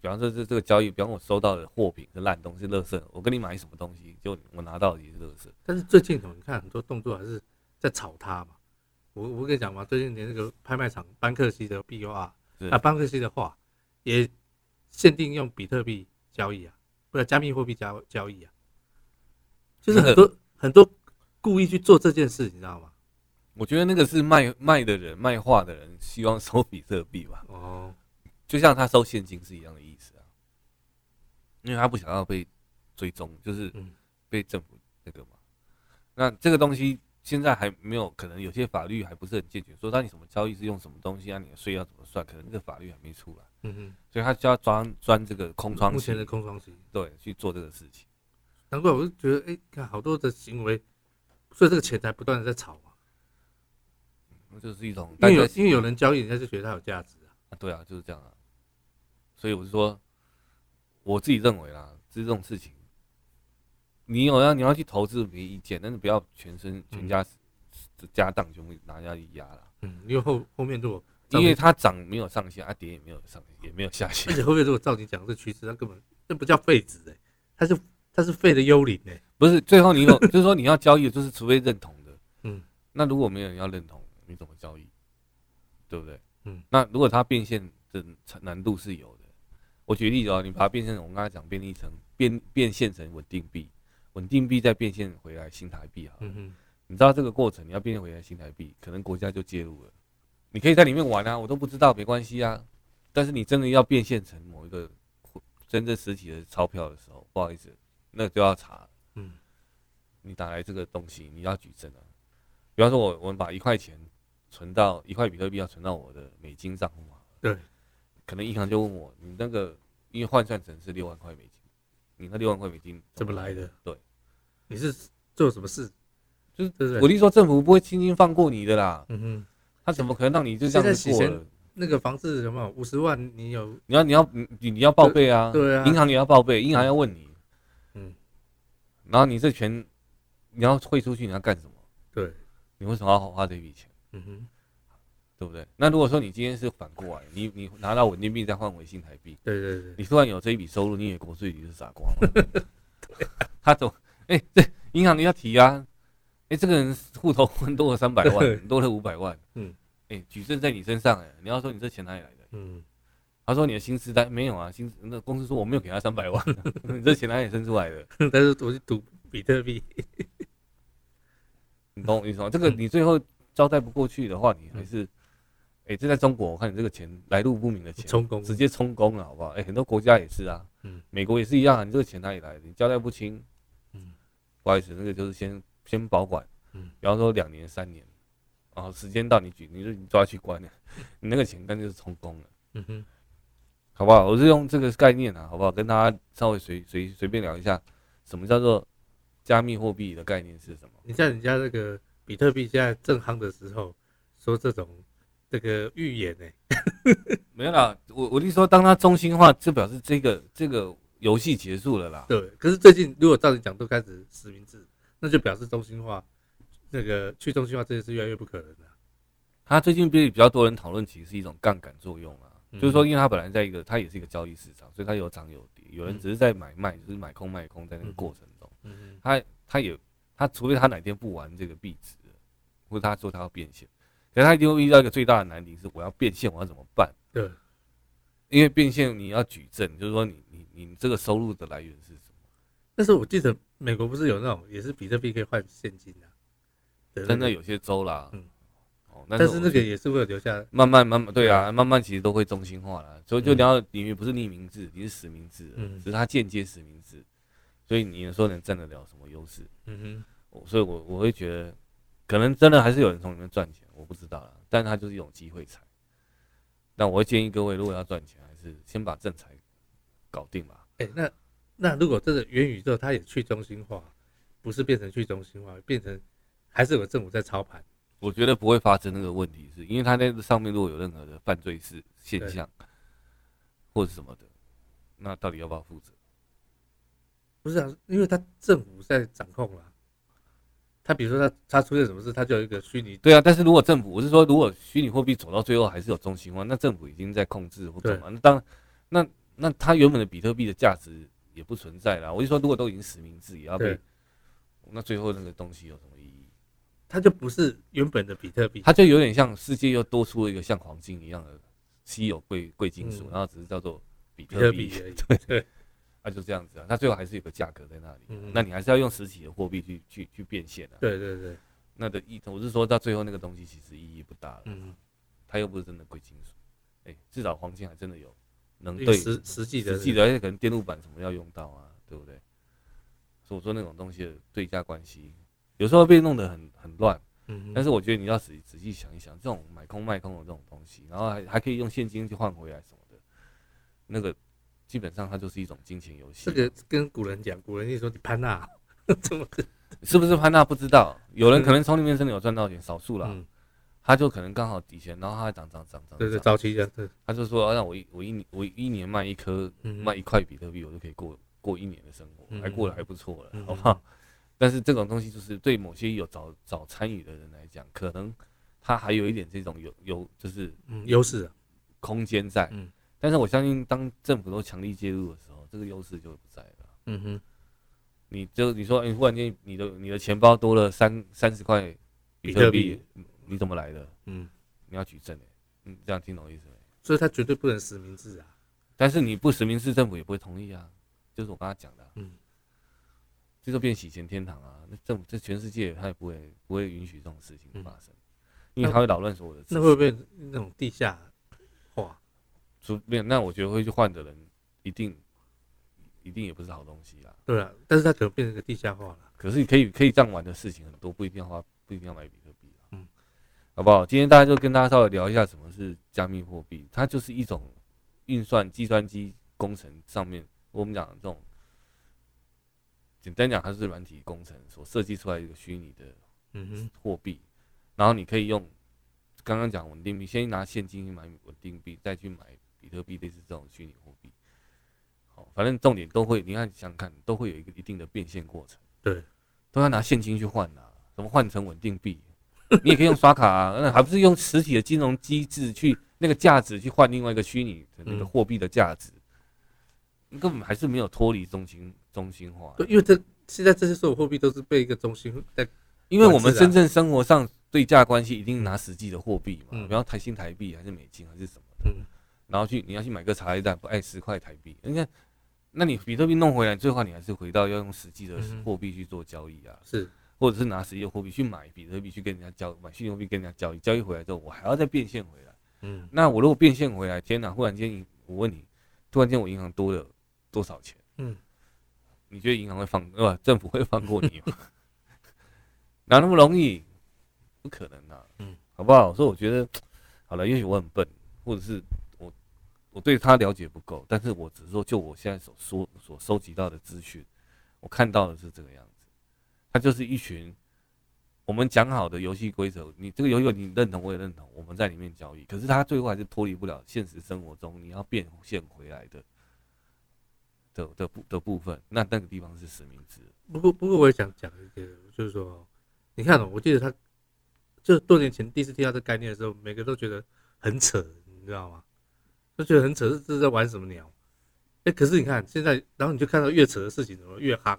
比方说，这这个交易，比方我收到的货品是烂东西、垃圾，我跟你买什么东西，就我拿到的也是垃圾。但是最近你看很多动作还是在炒它嘛。我我跟你讲嘛，最近连那个拍卖场班克西的 BOR 啊，班克西的画也限定用比特币交易啊，不是加密货币交交易啊，就是很多很多故意去做这件事，你知道吗？我觉得那个是卖卖的人卖画的人希望收比特币吧。哦。就像他收现金是一样的意思啊，因为他不想要被追踪，就是被政府那个嘛。那这个东西现在还没有，可能有些法律还不是很健全，说当你什么交易是用什么东西啊，你的税要怎么算，可能这个法律还没出来。嗯哼，所以他就要钻钻这个空窗期，目前的空窗期，对，去做这个事情。难怪我就觉得，哎，看好多的行为，所以这个钱才不断的在炒啊。那就是一种，因为有因为有人交易，人家就觉得它有价值啊。对啊，就是这样啊。所以我是说，我自己认为啦，就是这种事情，你有要你要去投资没意见，但是不要全身全家家当全部拿下去压了。嗯，因为后后面如果因为它涨没有上限，啊跌也没有上也没有下限，而且后面如果照你讲这趋势，它根本这不叫废纸哎，它是它是废的幽灵哎，不是最后你有 就是说你要交易，就是除非认同的，嗯，那如果没有人要认同，你怎么交易？对不对？嗯，那如果它变现的难度是有的。我举例子哦，你把它变成我们刚才讲变异成变变现成稳定币，稳定币再变现回来新台币啊。嗯哼，你知道这个过程你要变现回来新台币，可能国家就介入了。你可以在里面玩啊，我都不知道，没关系啊。但是你真的要变现成某一个真正实体的钞票的时候，不好意思，那就要查。嗯，你打来这个东西你要举证啊。比方说我我们把一块钱存到一块比特币要存到我的美金账户嘛。对。可能银行就问我，你那个因为换算成是六万块美金，你那六万块美金怎么来的？对，你是做什么事？就是我弟说政府不会轻轻放过你的啦。嗯哼，他怎么可能让你就这样子过了？那个房子什么五十万？你有？你要你要你你要报备啊？对啊，银行也要报备，银行要问你。嗯，然后你这钱你要汇出去，你要干什么？对，你为什么要花这笔钱？嗯哼。对不对？那如果说你今天是反过来，你你拿到稳定币再换回新台币，对对对，你突然有这一笔收入，你以为国税局是傻瓜吗？他总哎，这银行你要提啊，哎，这个人户头混多了三百万，多了五百万，嗯，哎，举证在你身上，哎，你要说你这钱哪里来的？嗯，他说你的薪资单没有啊，薪那公司说我没有给他三百万，你这钱哪里生出来的？但是我去赌比特币，你懂我意思吗？这个你最后交代不过去的话，你还是。哎，这在中国，我看你这个钱来路不明的钱，充公直接充公了，好不好？哎，很多国家也是啊，嗯，美国也是一样啊，你这个钱哪里来的？你交代不清，嗯，不好意思，那个就是先先保管，嗯，比方说两年三年，然后时间到你举，你就你抓去关了，你那个钱那就是充公了，嗯哼，好不好？我是用这个概念啊，好不好？跟大家稍微随随随便聊一下，什么叫做加密货币的概念是什么？你在人家那个比特币现在正夯的时候说这种。这个预言呢、欸，没有啦。我我就说，当它中心化，就表示这个这个游戏结束了啦。对，可是最近如果照你讲，都开始实名制，那就表示中心化，那个去中心化这件事越来越不可能了。他最近比比较多人讨论，其实是一种杠杆作用啊。嗯、就是说，因为他本来在一个，它也是一个交易市场，所以它有涨有跌。有人只是在买卖，就是买空卖空，在那个过程中，嗯，他他也他除非他哪天不玩这个币值，或者他说他要变现。可是他一定会遇到一个最大的难题，是我要变现，我要怎么办？对，因为变现你要举证，就是说你你你这个收入的来源是什么？但是我记得美国不是有那种也是比特币可以换现金的，对，真的有些州啦，嗯，哦，但是那个也是会留下，慢慢慢慢，对啊，慢慢其实都会中心化了，所以就你要里面不是匿名制，你是实名制，嗯，只是它间接实名制，所以你说能占得了什么优势？嗯哼，所以我我会觉得。可能真的还是有人从里面赚钱，我不知道啦。但是它就是一种机会财。那我会建议各位，如果要赚钱，还是先把正财搞定吧。哎，那那如果这个元宇宙它也去中心化，不是变成去中心化，变成还是有政府在操盘。我觉得不会发生那个问题，是因为它那个上面如果有任何的犯罪事现象，或者什么的，那到底要不要负责？不是啊，因为他政府在掌控了。他比如说他他出现什么事，他就有一个虚拟。对啊，但是如果政府，我是说，如果虚拟货币走到最后还是有中心化，那政府已经在控制或者嘛？那当那那它原本的比特币的价值也不存在了。我就说，如果都已经实名制，也要被，那最后那个东西有什么意义？它就不是原本的比特币，它就有点像世界又多出了一个像黄金一样的稀有贵贵金属，然后只是叫做比特币而已。对 对，那就这样子啊，那最后还是有个价格在那里。那你还是要用实体的货币去去去变现啊。对对对，那的意我是说到最后那个东西其实意义不大了。嗯，它又不是真的贵金属。哎，至少黄金还真的有能对实实际的实际的，而且可能电路板什么要用到啊，对不对？所以我说那种东西的对价关系。有时候被弄得很很乱，嗯，但是我觉得你要仔仔细想一想，这种买空卖空的这种东西，然后还还可以用现金去换回来什么的，那个基本上它就是一种金钱游戏。这个跟古人讲，古人就说你潘娜 怎么是不是潘娜不知道，有人可能从里面真的有赚到钱，少数了，他就可能刚好底钱，然后他还涨涨涨涨，对对，早期的，对，他就说让我一我一年我一年卖一颗卖一块比特币，我就可以过过一年的生活，还过得还不错了，好不好？但是这种东西就是对某些有早早参与的人来讲，可能他还有一点这种有有就是优势空间在。嗯，但是我相信当政府都强力介入的时候，这个优势就不在了。嗯哼，你就你说，你忽然间你的你的钱包多了三三十块比特币，你怎么来的？嗯，你要举证诶。嗯，这样听懂意思没？所以他绝对不能实名制啊。但是你不实名制，政府也不会同意啊。就是我刚才讲的。嗯。这就变洗钱天堂啊！那政府这全世界他也不会不会允许这种事情发生，因为他会扰乱所有的。那会不会那种地下化？说没有，那我觉得会去换的人一定一定也不是好东西啊。对啊，但是他可能变成个地下化了。可是你可以可以这样玩的事情很多，不一定要花，不一定要买比特币。嗯，好不好？今天大家就跟大家稍微聊一下什么是加密货币，它就是一种运算计算机工程上面我们讲的这种。简单讲，它是软体工程所设计出来一个虚拟的嗯货币，然后你可以用刚刚讲稳定币，先拿现金去买稳定币，再去买比特币，类似这种虚拟货币。好，反正重点都会，你看想看，都会有一个一定的变现过程。对，都要拿现金去换呐，怎么换成稳定币？你也可以用刷卡啊，那还不是用实体的金融机制去那个价值去换另外一个虚拟的那个货币的价值。根本还是没有脱离中心中心化，对，因为这现在这些所有货币都是被一个中心在，因为我们真正生活上对价关系一定拿实际的货币嘛，比方台新台币还是美金还是什么的，然后去你要去买个茶叶蛋，不爱十块台币，你看，那你比特币弄回来，最后你还是回到要用实际的货币去做交易啊，是，或者是拿实际的货币去买比特币去跟人家交，买虚拟货币跟人家交易，交易回来之后我还要再变现回来，嗯，那我如果变现回来，天哪，忽然间我问你，突然间我银行多了。多少钱？嗯，你觉得银行会放，对吧？政府会放过你吗？哪那么容易？不可能啊！嗯，好不好？所以我觉得，好了，也许我很笨，或者是我我对他了解不够，但是我只是说，就我现在所说所收集到的资讯，我看到的是这个样子。就是一群我们讲好的游戏规则，你这个游戏你认同，我也认同，我们在里面交易，可是他最后还是脱离不了现实生活中你要变现回来的。的的部的部分，那那个地方是实名制。不过不过，我也想讲一个，就是说，你看哦，我记得他，就是多年前第一次听到这概念的时候，每个都觉得很扯，你知道吗？都觉得很扯，这是在玩什么鸟？哎，可是你看现在，然后你就看到越扯的事情怎么越夯，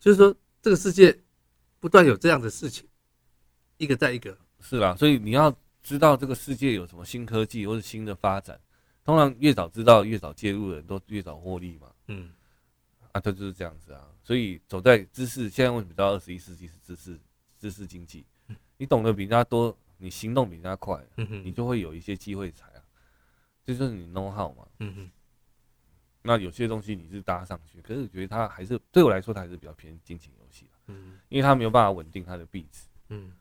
就是说这个世界不断有这样的事情，一个再一个。是啦，所以你要知道这个世界有什么新科技或者新的发展，通常越早知道，越早介入的人都越早获利嘛。嗯，啊，它就是这样子啊，所以走在知识，现在为什么到二十一世纪是知识知识经济？你懂得比人家多，你行动比人家快，你就会有一些机会财啊，这就是你 know how 嘛。嗯哼，那有些东西你是搭上去，可是我觉得它还是对我来说，它还是比较偏金钱。嗯，因为他没有办法稳定他的币值。嗯，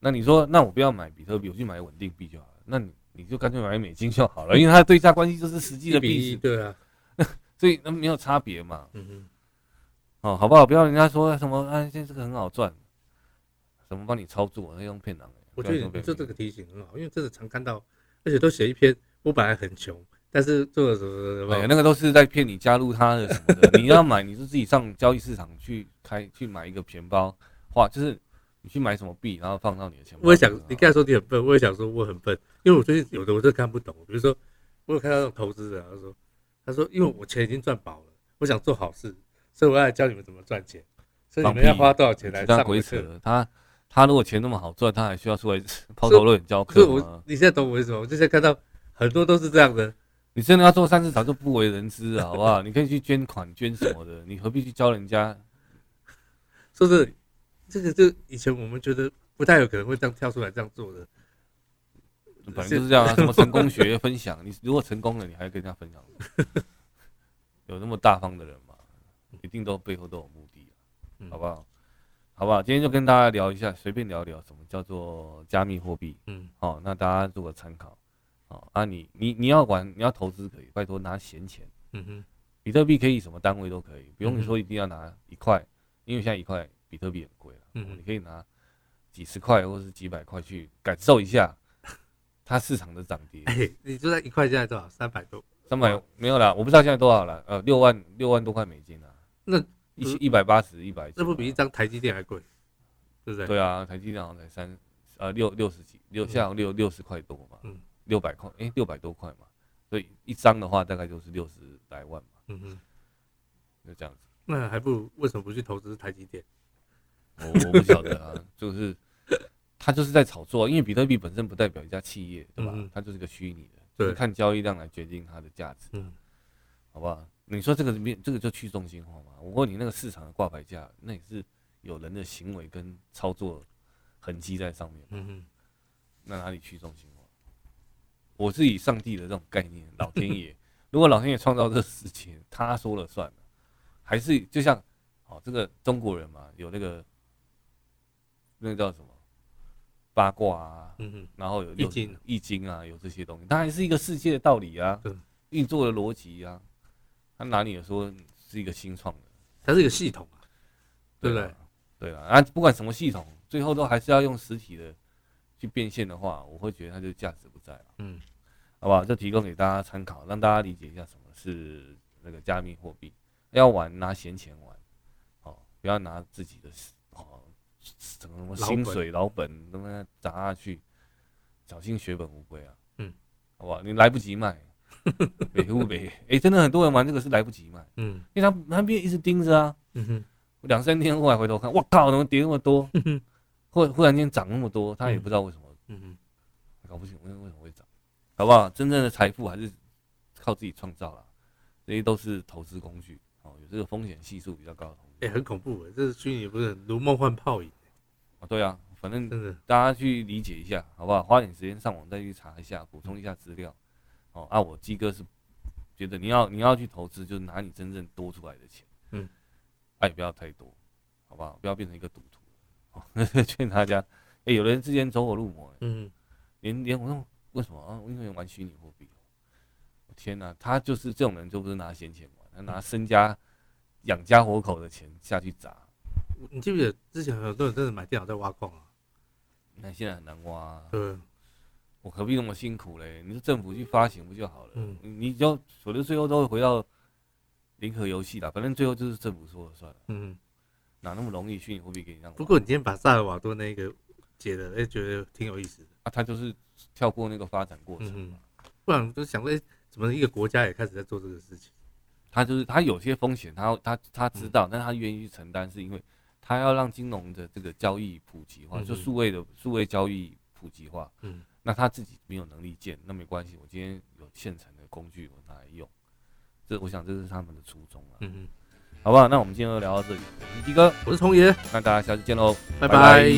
那你说，那我不要买比特币，我去买稳定币就好了。那你你就干脆买美金就好了，因为它对价关系就是实际的币值。对啊。所以那没有差别嘛，嗯哼，哦，好不好？不要人家说什么，啊，现在这个很好赚，怎么帮你操作？那用骗人。我觉得你做这个提醒很好，因为真的常看到，而且都写一篇。我本来很穷，但是做了什么什么，哎，那个都是在骗你加入他的什么的。你要买，你就自己上交易市场去开去买一个钱包，哇，就是你去买什么币，然后放到你的钱包。我也想，你刚才说你很笨，我也想说我很笨，因为我最近有的我都看不懂。比如说，我有看到那种投资人，他说，他说，因为我钱已经赚饱了，我想做好事，所以我要来教你们怎么赚钱。所以你们要花多少钱来上鬼扯？他他如果钱那么好赚，他还需要出来抛头露脸教课吗？我你现在懂我为什么？我就是看到。很多都是这样的，你真的要做善事，早就不为人知了，好不好？你可以去捐款捐什么的，你何必去教人家？说是这个，就以前我们觉得不太有可能会这样跳出来这样做的，反正就是这样啊。什么成功学分享，你如果成功了，你还跟人家分享？有那么大方的人吗？一定都背后都有目的，好不好？好不好？今天就跟大家聊一下，随便聊聊什么叫做加密货币。嗯，好，那大家做个参考。啊你，你你你要玩，你要投资可以，拜托拿闲钱。嗯哼，比特币可以什么单位都可以，不用说一定要拿一块，因为现在一块比特币很贵了。嗯，你可以拿几十块或者是几百块去感受一下 它市场的涨跌。哎，你说一块现在多少？三百多？三百没有了，我不知道现在多少了。呃，六万六万多块美金啊。那一一百八十一百，这不比一张台积电还贵？对不对？对啊，台积电好像才三呃六六十几六，像六六十块多嘛。嗯。六百块，哎，六百多块嘛，所以一张的话大概就是六十来万嘛。嗯哼，就这样子。那还不如为什么不去投资台积电？我我不晓得啊，就是他就是在炒作，因为比特币本身不代表一家企业，对吧？它就是个虚拟的，对，看交易量来决定它的价值。嗯，好不好？你说这个面这个就去中心化嘛？我问你，那个市场的挂牌价，那也是有人的行为跟操作痕迹在上面。嗯哼，那哪里去中心化？我是以上帝的这种概念，老天爷，如果老天爷创造这个世界，他说了算了，还是就像，哦，这个中国人嘛，有那个，那个叫什么八卦啊，嗯然后有易经，易经啊，有这些东西，它还是一个世界的道理啊，运作的逻辑啊，他哪里有说是一个新创的？它是一个系统啊，对不对？对啊，啊，不管什么系统，最后都还是要用实体的去变现的话，我会觉得它就价值不在了。嗯。好不好？就提供给大家参考，让大家理解一下什么是那个加密货币。要玩拿闲钱玩，哦，不要拿自己的哦，什么什么薪水老本都那么砸下去，小心血本无归啊。嗯，好不好？你来不及卖，北湖北，哎，真的很多人玩这个是来不及卖。嗯，因为他那边一直盯着啊。嗯哼，两三天后来回头看，我靠，怎么跌那么多？忽忽然间涨那么多，他也不知道为什么。嗯嗯，搞不清为为什么会涨。好不好？真正的财富还是靠自己创造啦，这些都是投资工具哦，有这个风险系数比较高的。哎，很恐怖哎，这是虚拟，不是如梦幻泡影。哦，对啊，反正真的大家去理解一下，好不好？花点时间上网再去查一下，补充一下资料。哦，啊，我鸡哥是觉得你要你要去投资，就是拿你真正多出来的钱，嗯，哎，不要太多，好不好？不要变成一个赌 劝大家，哎，有的人之前走火入魔，嗯，连连我那种。为什么啊？因为玩虚拟货币。天哪，他就是这种人，就不是拿闲钱玩，他拿身家养家活口的钱下去砸。你记不记得之前很多人真的买电脑在挖矿啊？那现在很难挖啊。对。我何必那么辛苦嘞？你说政府去发行不就好了？嗯。你就所得最后都会回到零和游戏啦，反正最后就是政府说了算了。嗯。哪那么容易虚拟货币给你让？不过你今天把萨尔瓦多那个解了，哎，觉得挺有意思的。啊，他就是。跳过那个发展过程，嗯，不然就想说，怎么一个国家也开始在做这个事情？他就是他有些风险，他他他知道，但他愿意去承担，是因为他要让金融的这个交易普及化，就数位的数位交易普及化。嗯，那他自己没有能力建，那没关系，我今天有现成的工具，我拿来用。这我想这是他们的初衷了。嗯嗯，好不好？那我们今天就聊到这里。我是鸡哥，我是童爷，那大家下次见喽，拜拜。